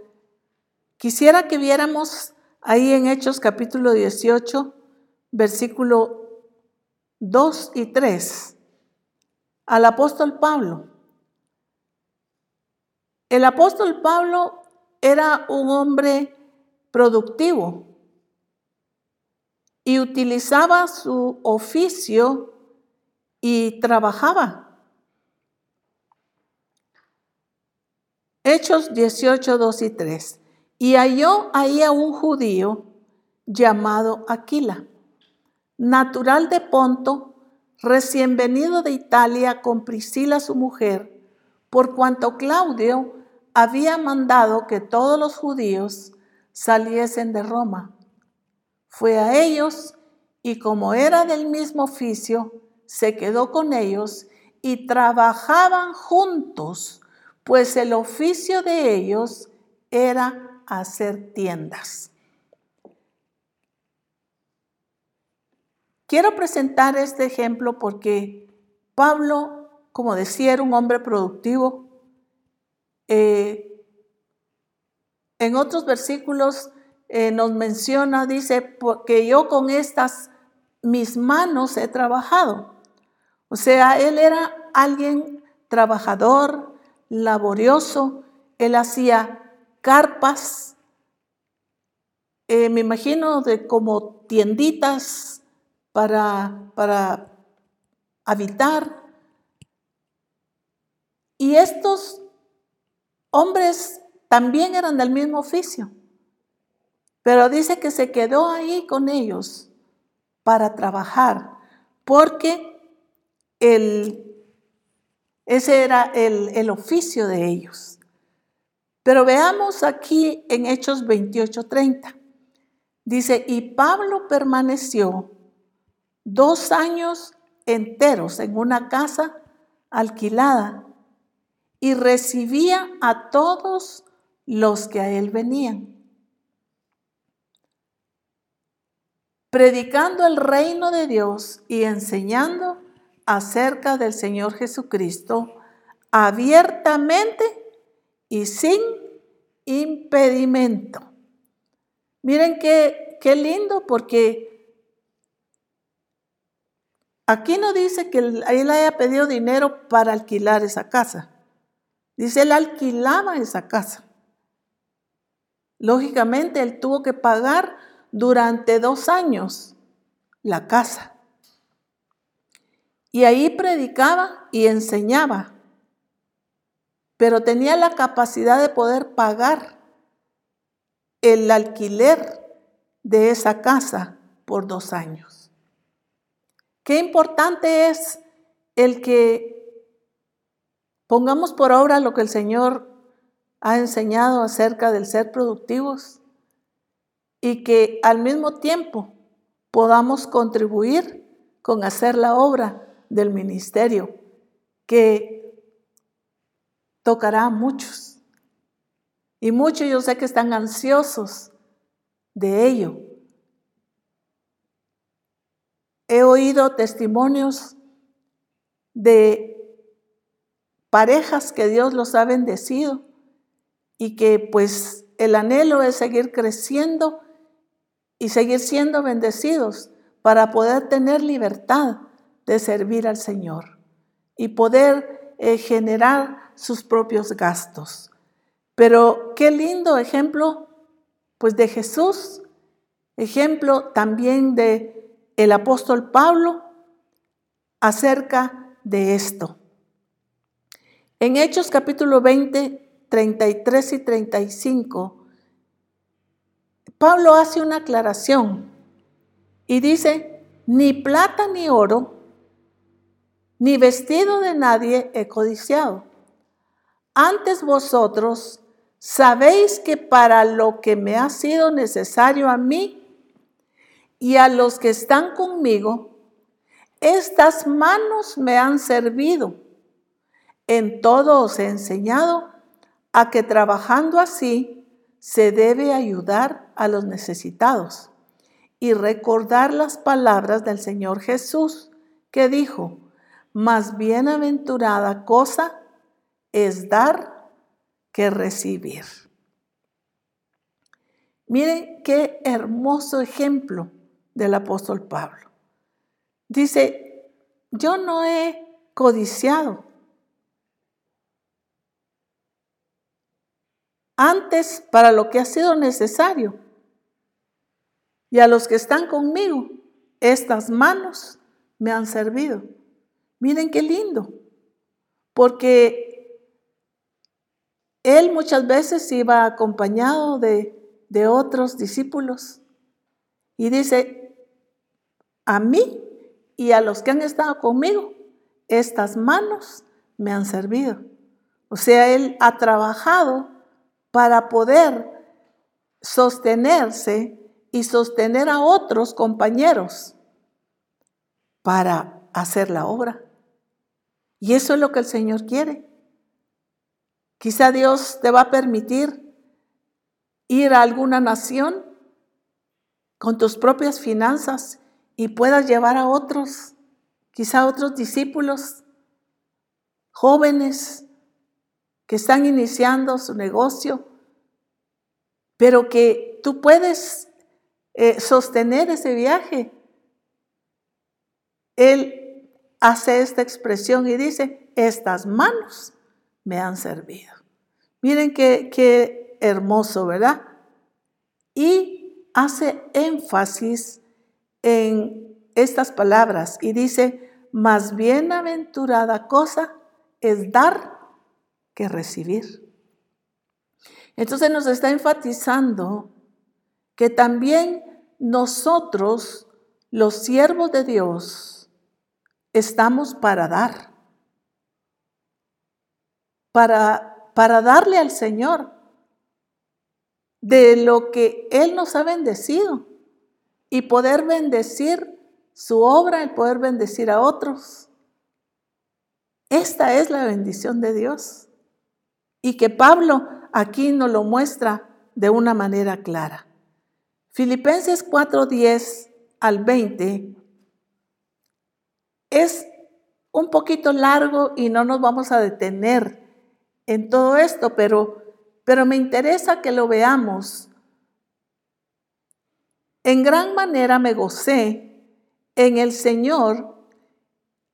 quisiera que viéramos ahí en Hechos capítulo 18, versículo 2 y 3, al apóstol Pablo. El apóstol Pablo era un hombre productivo y utilizaba su oficio y trabajaba. Hechos 18, 2 y 3. Y halló ahí a un judío llamado Aquila, natural de Ponto, recién venido de Italia con Priscila su mujer, por cuanto Claudio había mandado que todos los judíos saliesen de Roma. Fue a ellos y como era del mismo oficio, se quedó con ellos y trabajaban juntos, pues el oficio de ellos era hacer tiendas. Quiero presentar este ejemplo porque Pablo, como decía, era un hombre productivo. Eh, en otros versículos eh, nos menciona, dice, porque yo con estas mis manos he trabajado. O sea, él era alguien trabajador, laborioso, él hacía carpas, eh, me imagino de como tienditas para, para habitar. Y estos hombres también eran del mismo oficio. Pero dice que se quedó ahí con ellos para trabajar, porque el, ese era el, el oficio de ellos. Pero veamos aquí en Hechos 28:30. Dice, y Pablo permaneció dos años enteros en una casa alquilada y recibía a todos los que a él venían, predicando el reino de Dios y enseñando acerca del Señor Jesucristo abiertamente y sin impedimento. Miren qué, qué lindo porque aquí no dice que él haya pedido dinero para alquilar esa casa. Dice, él alquilaba esa casa. Lógicamente, él tuvo que pagar durante dos años la casa. Y ahí predicaba y enseñaba pero tenía la capacidad de poder pagar el alquiler de esa casa por dos años. Qué importante es el que pongamos por obra lo que el Señor ha enseñado acerca del ser productivos y que al mismo tiempo podamos contribuir con hacer la obra del ministerio que tocará a muchos. Y muchos yo sé que están ansiosos de ello. He oído testimonios de parejas que Dios los ha bendecido y que pues el anhelo es seguir creciendo y seguir siendo bendecidos para poder tener libertad de servir al Señor y poder eh, generar sus propios gastos. Pero qué lindo ejemplo, pues de Jesús, ejemplo también de el apóstol Pablo acerca de esto. En Hechos capítulo 20, 33 y 35, Pablo hace una aclaración y dice, ni plata ni oro, ni vestido de nadie he codiciado antes vosotros sabéis que para lo que me ha sido necesario a mí y a los que están conmigo, estas manos me han servido. En todo os he enseñado a que trabajando así se debe ayudar a los necesitados y recordar las palabras del Señor Jesús que dijo, más bienaventurada cosa es dar que recibir. Miren qué hermoso ejemplo del apóstol Pablo. Dice, yo no he codiciado. Antes para lo que ha sido necesario. Y a los que están conmigo, estas manos me han servido. Miren qué lindo. Porque él muchas veces iba acompañado de, otros discípulos y dice, a mí y a los que han estado conmigo, estas manos me han servido. O sea, Él ha trabajado para poder sostenerse y sostener a otros compañeros para hacer la obra. Y eso es lo que el Señor quiere. Quizá Dios te va a permitir ir a alguna nación con tus propias finanzas y puedas llevar a otros, quizá otros discípulos jóvenes que están iniciando su negocio, pero que tú puedes eh, sostener ese viaje. Él hace esta expresión y dice, estas manos me han servido. Miren qué, hermoso, ¿verdad? Y hace énfasis en estas palabras y dice, más bienaventurada cosa es dar que recibir. Entonces nos está enfatizando que también nosotros, los siervos de Dios, estamos para dar, para para darle al Señor, de lo que Él nos ha bendecido y poder bendecir su obra, el poder bendecir a otros. Esta es la bendición de Dios. Y que Pablo aquí nos lo muestra de una manera clara. Filipenses 4:10 al 20 es un poquito largo y no nos vamos a detener en todo esto, pero, pero me interesa que lo veamos. En gran manera me gocé en el Señor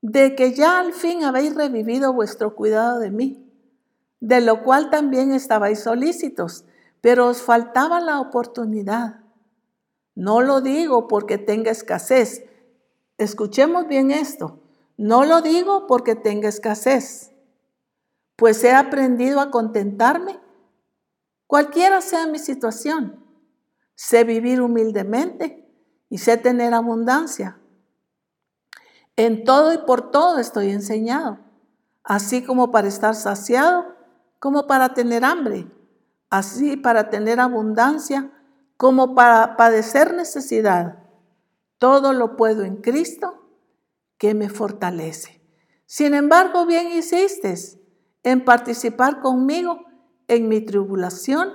de que ya al fin habéis revivido vuestro cuidado de mí, de lo cual también estabais solícitos, pero os faltaba la oportunidad. No lo digo porque tenga escasez. Escuchemos bien esto. No lo digo porque tenga escasez, pues he aprendido a contentarme, cualquiera sea mi situación. Sé vivir humildemente y sé tener abundancia. En todo y por todo estoy enseñado, así como para estar saciado, como para tener hambre, así para tener abundancia, como para padecer necesidad. Todo lo puedo en Cristo que me fortalece. Sin embargo, bien hiciste en participar conmigo en mi tribulación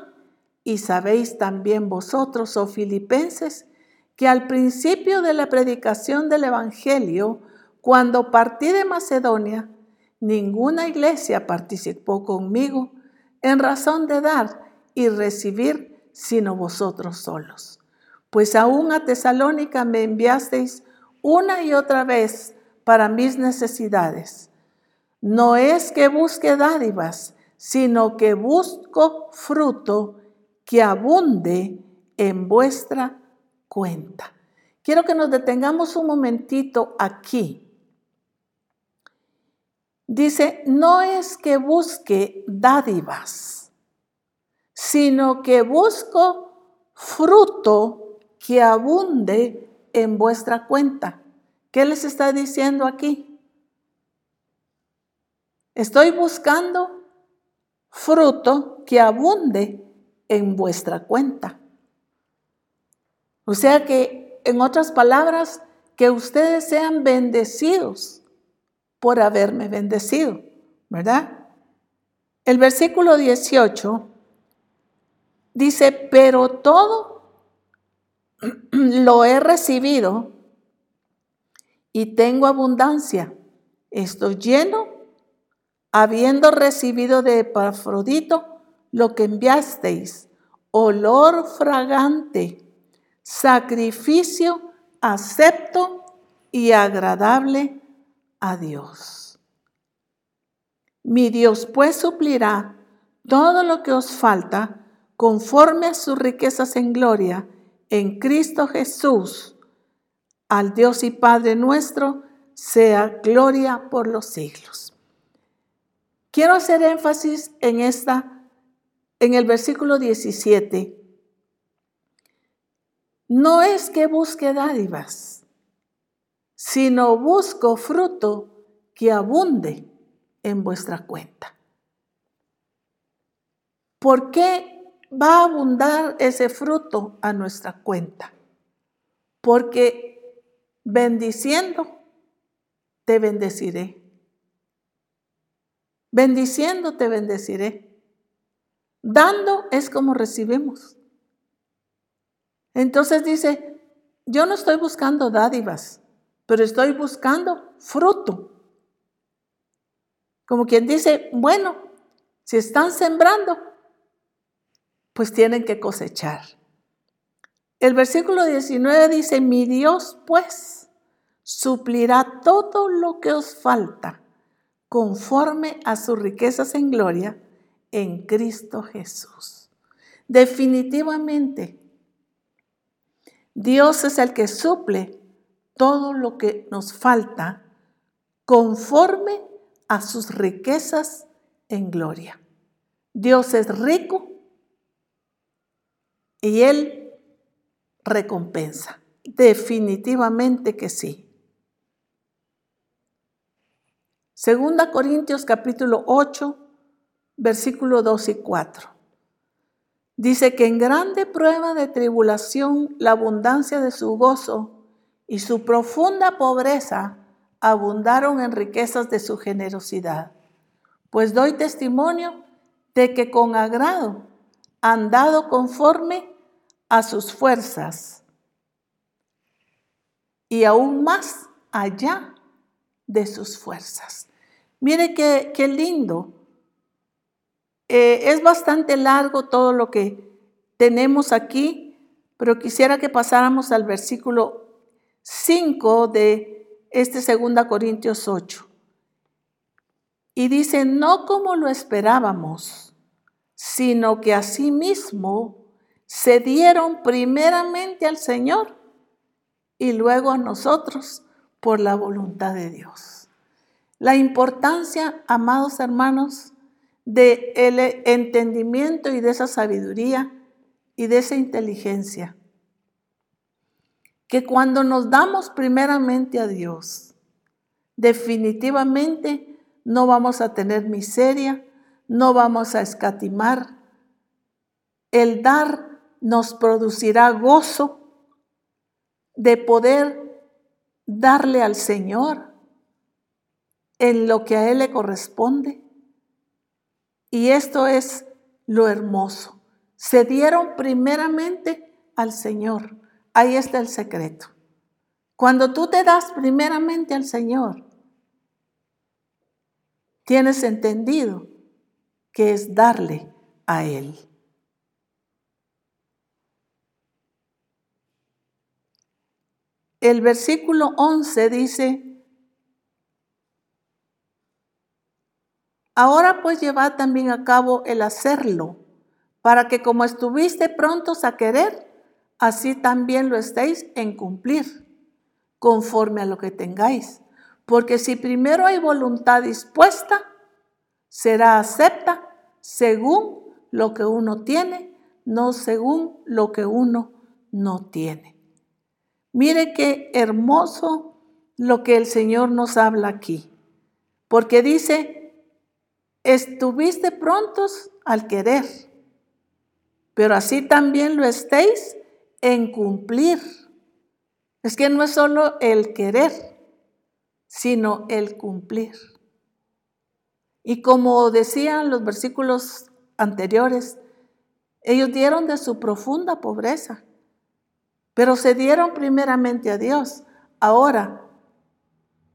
y sabéis también vosotros, oh filipenses, que al principio de la predicación del Evangelio, cuando partí de Macedonia, ninguna iglesia participó conmigo en razón de dar y recibir, sino vosotros solos. Pues aún a Tesalónica me enviasteis una y otra vez para mis necesidades. No es que busque dádivas, sino que busco fruto que abunde en vuestra cuenta. Quiero que nos detengamos un momentito aquí. Dice, no es que busque dádivas, sino que busco fruto que abunde en vuestra cuenta. ¿Qué les está diciendo aquí? Estoy buscando fruto que abunde en vuestra cuenta. O sea que, en otras palabras, que ustedes sean bendecidos por haberme bendecido, ¿verdad? El versículo 18 dice, pero todo lo he recibido y tengo abundancia. Estoy lleno, habiendo recibido de Epafrodito lo que enviasteis, olor fragante, sacrificio acepto y agradable a Dios. Mi Dios pues suplirá todo lo que os falta conforme a sus riquezas en gloria en Cristo Jesús. Al Dios y Padre nuestro sea gloria por los siglos. Quiero hacer énfasis en esta en el versículo 17, no es que busque dádivas, sino busco fruto que abunde en vuestra cuenta. ¿Por qué va a abundar ese fruto a nuestra cuenta? Porque bendiciendo te bendeciré. Bendiciendo te bendeciré. Dando es como recibimos. Entonces dice, yo no estoy buscando dádivas, pero estoy buscando fruto. Como quien dice, bueno, si están sembrando, pues tienen que cosechar. El versículo 19 dice, mi Dios pues suplirá todo lo que os falta conforme a sus riquezas en gloria en Cristo Jesús. Definitivamente, Dios es el que suple todo lo que nos falta conforme a sus riquezas en gloria. Dios es rico y Él recompensa. Definitivamente que sí. Segunda Corintios capítulo 8, versículo 2 y 4. Dice que en grande prueba de tribulación la abundancia de su gozo y su profunda pobreza abundaron en riquezas de su generosidad. Pues doy testimonio de que con agrado han dado conforme a sus fuerzas y aún más allá de sus fuerzas. Mire qué, qué lindo. Eh, es bastante largo todo lo que tenemos aquí, pero quisiera que pasáramos al versículo 5 de este 2 Corintios 8. Y dice, no como lo esperábamos, sino que asimismo se dieron primeramente al Señor y luego a nosotros por la voluntad de Dios. La importancia, amados hermanos, de el entendimiento y de esa sabiduría y de esa inteligencia. Que cuando nos damos primeramente a Dios, definitivamente no vamos a tener miseria, no vamos a escatimar. El dar nos producirá gozo de poder darle al Señor en lo que a Él le corresponde. Y esto es lo hermoso. Se dieron primeramente al Señor. Ahí está el secreto. Cuando tú te das primeramente al Señor, tienes entendido que es darle a Él. El versículo 11 dice, ahora pues llevad también a cabo el hacerlo, para que como estuviste prontos a querer, así también lo estéis en cumplir, conforme a lo que tengáis. Porque si primero hay voluntad dispuesta, será acepta según lo que uno tiene, no según lo que uno no tiene. Mire qué hermoso lo que el Señor nos habla aquí, porque dice, estuviste prontos al querer, pero así también lo estéis en cumplir. Es que no es solo el querer, sino el cumplir. Y como decían los versículos anteriores, ellos dieron de su profunda pobreza pero se dieron primeramente a Dios. Ahora,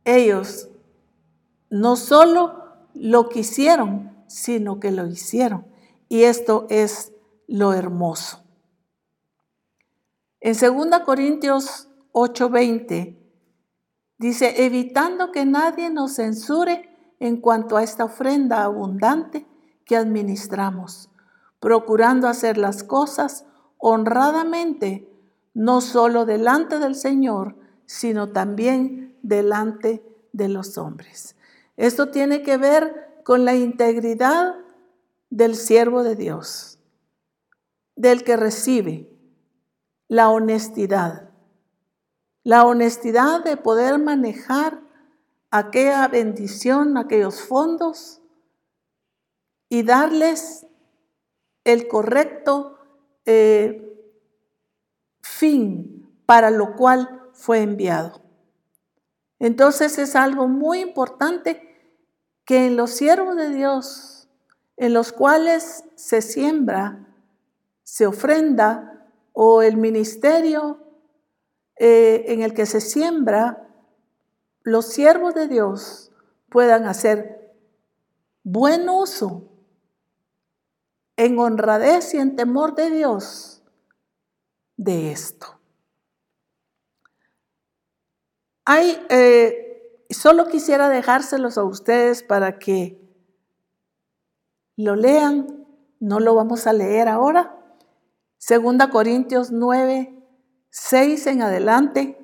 ellos no solo lo quisieron, sino que lo hicieron. Y esto es lo hermoso. En 2 Corintios 8:20 dice, evitando que nadie nos censure en cuanto a esta ofrenda abundante que administramos, procurando hacer las cosas honradamente no solo delante del Señor, sino también delante de los hombres. Esto tiene que ver con la integridad del siervo de Dios, del que recibe la honestidad. La honestidad de poder manejar aquella bendición, aquellos fondos y darles el correcto eh, fin para lo cual fue enviado. Entonces es algo muy importante que en los siervos de Dios, en los cuales se siembra, se ofrenda, o el ministerio eh, en el que se siembra, los siervos de Dios puedan hacer buen uso en honradez y en temor de Dios de esto. Hay, eh, solo quisiera dejárselos a ustedes para que lo lean, no lo vamos a leer ahora. Segunda Corintios 9, 6 en adelante.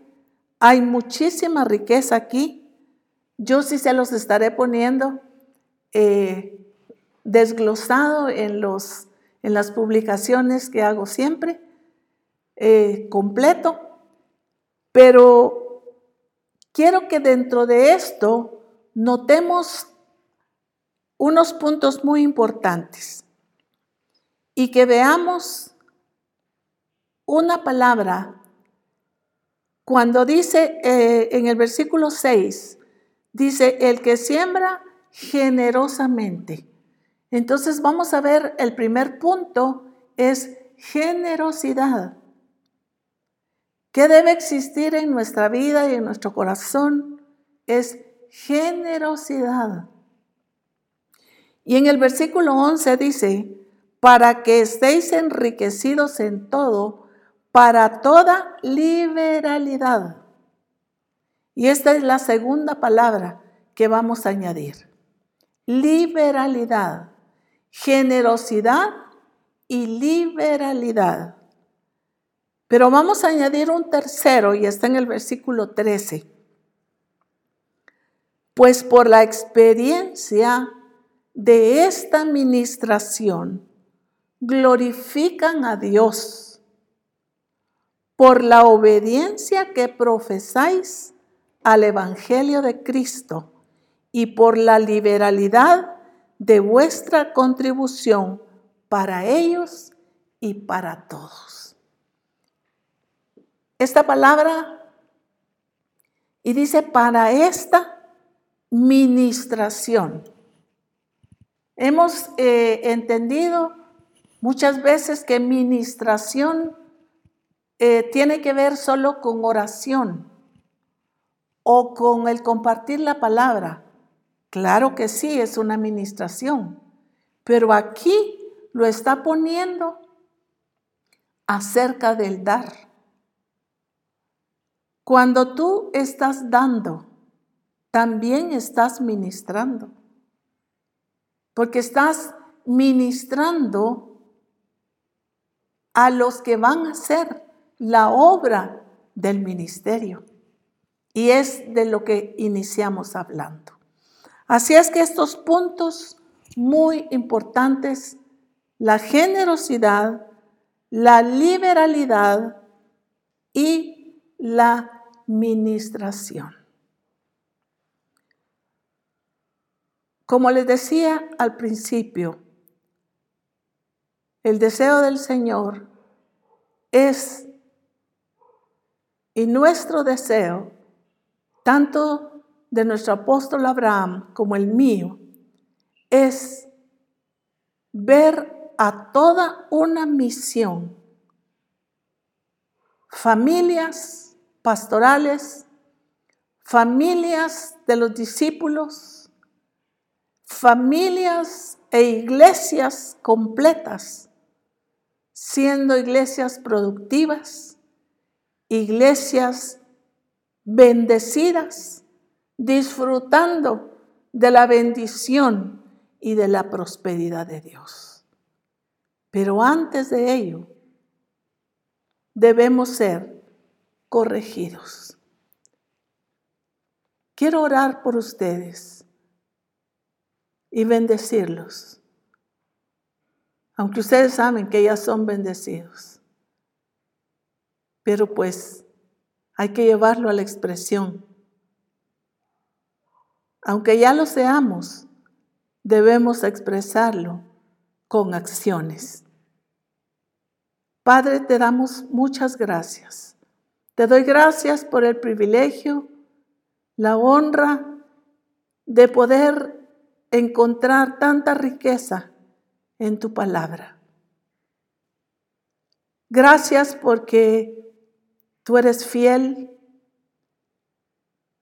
Hay muchísima riqueza aquí. Yo sí se los estaré poniendo eh, desglosado en, los, en las publicaciones que hago siempre. Eh, completo, pero quiero que dentro de esto notemos unos puntos muy importantes. y que veamos una palabra cuando dice eh, en el versículo 6, dice, el que siembra generosamente. Entonces vamos a ver, el primer punto es generosidad. ¿Qué debe existir en nuestra vida y en nuestro corazón? Es generosidad. Y en el versículo 11 dice, para que estéis enriquecidos en todo, para toda liberalidad. Y esta es la segunda palabra que vamos a añadir. Liberalidad, generosidad y liberalidad. Pero vamos a añadir un tercero y está en el versículo 13. Pues por la experiencia de esta administración glorifican a Dios. Por la obediencia que profesáis al Evangelio de Cristo y por la liberalidad de vuestra contribución para ellos y para todos. Esta palabra, y dice, para esta ministración. Hemos eh, entendido muchas veces que ministración eh, tiene que ver solo con oración o con el compartir la palabra. Claro que sí, es una administración, pero aquí lo está poniendo acerca del dar. Cuando tú estás dando, también estás ministrando, porque estás ministrando a los que van a hacer la obra del ministerio. Y es de lo que iniciamos hablando. Así es que estos puntos muy importantes, la generosidad, la liberalidad y la ministración. Como les decía al principio, el deseo del Señor es, y nuestro deseo, tanto de nuestro apóstol Abraham como el mío, es ver a toda una misión, familias pastorales, familias de los discípulos, familias e iglesias completas, siendo iglesias productivas, iglesias bendecidas, disfrutando de la bendición y de la prosperidad de Dios. Pero antes de ello, debemos ser corregidos. Quiero orar por ustedes y bendecirlos, aunque ustedes saben que ya son bendecidos. Pero pues hay que llevarlo a la expresión. Aunque ya lo seamos, debemos expresarlo con acciones. Padre, te damos muchas gracias. Te doy gracias por el privilegio, la honra de poder encontrar tanta riqueza en tu palabra. Gracias porque Tú eres fiel,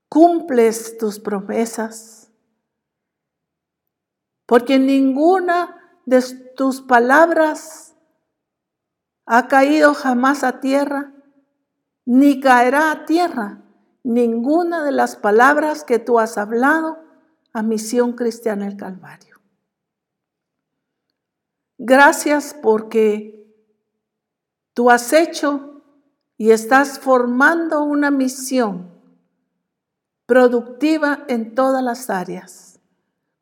cumples tus promesas, porque ninguna de tus palabras ha caído jamás a tierra, ni caerá a tierra ninguna de las palabras que tú has hablado a Misión Cristiana el Calvario. Gracias porque tú has hecho y estás formando una misión productiva en todas las áreas,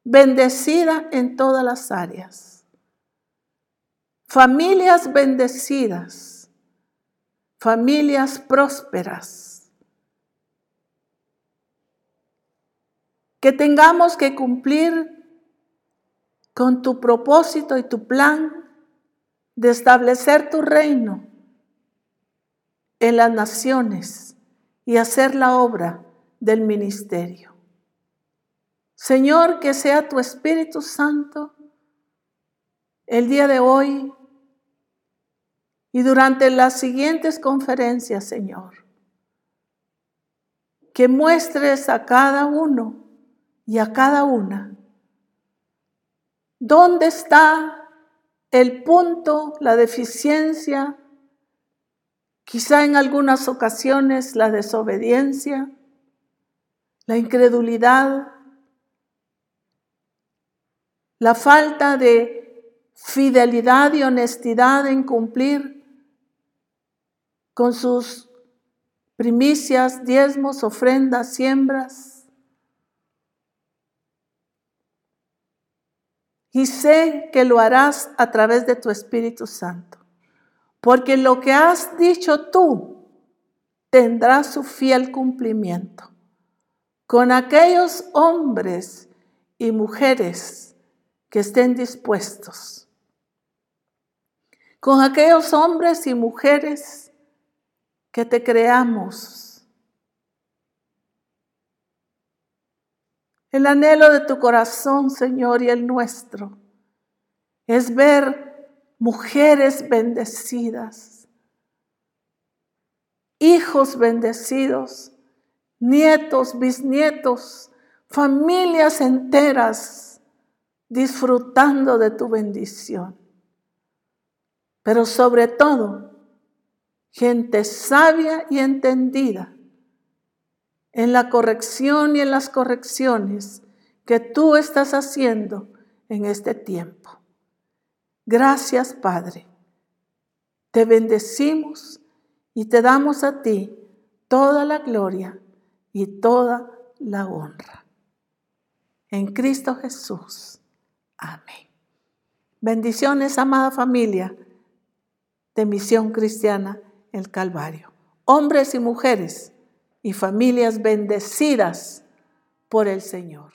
bendecida en todas las áreas. Familias bendecidas, familias prósperas. Que tengamos que cumplir con tu propósito y tu plan de establecer tu reino en las naciones y hacer la obra del ministerio. Señor, que sea tu Espíritu Santo el día de hoy y durante las siguientes conferencias, Señor, que muestres a cada uno y a cada una dónde está el punto, la deficiencia, quizá en algunas ocasiones la desobediencia, la incredulidad, la falta de fidelidad y honestidad en cumplir con sus primicias, diezmos, ofrendas, siembras. Y sé que lo harás a través de tu Espíritu Santo, porque lo que has dicho tú tendrá su fiel cumplimiento con aquellos hombres y mujeres que estén dispuestos, con aquellos hombres y mujeres que te creamos. El anhelo de tu corazón, Señor, y el nuestro, es ver mujeres bendecidas, hijos bendecidos, nietos, bisnietos, familias enteras disfrutando de tu bendición. Pero sobre todo, gente sabia y entendida en la corrección y en las correcciones que tú estás haciendo en este tiempo. Gracias, Padre. Te bendecimos y te damos a ti toda la gloria y toda la honra. En Cristo Jesús. Amén. Bendiciones, amada familia de Misión Cristiana El Calvario. Hombres y mujeres y familias bendecidas por el Señor.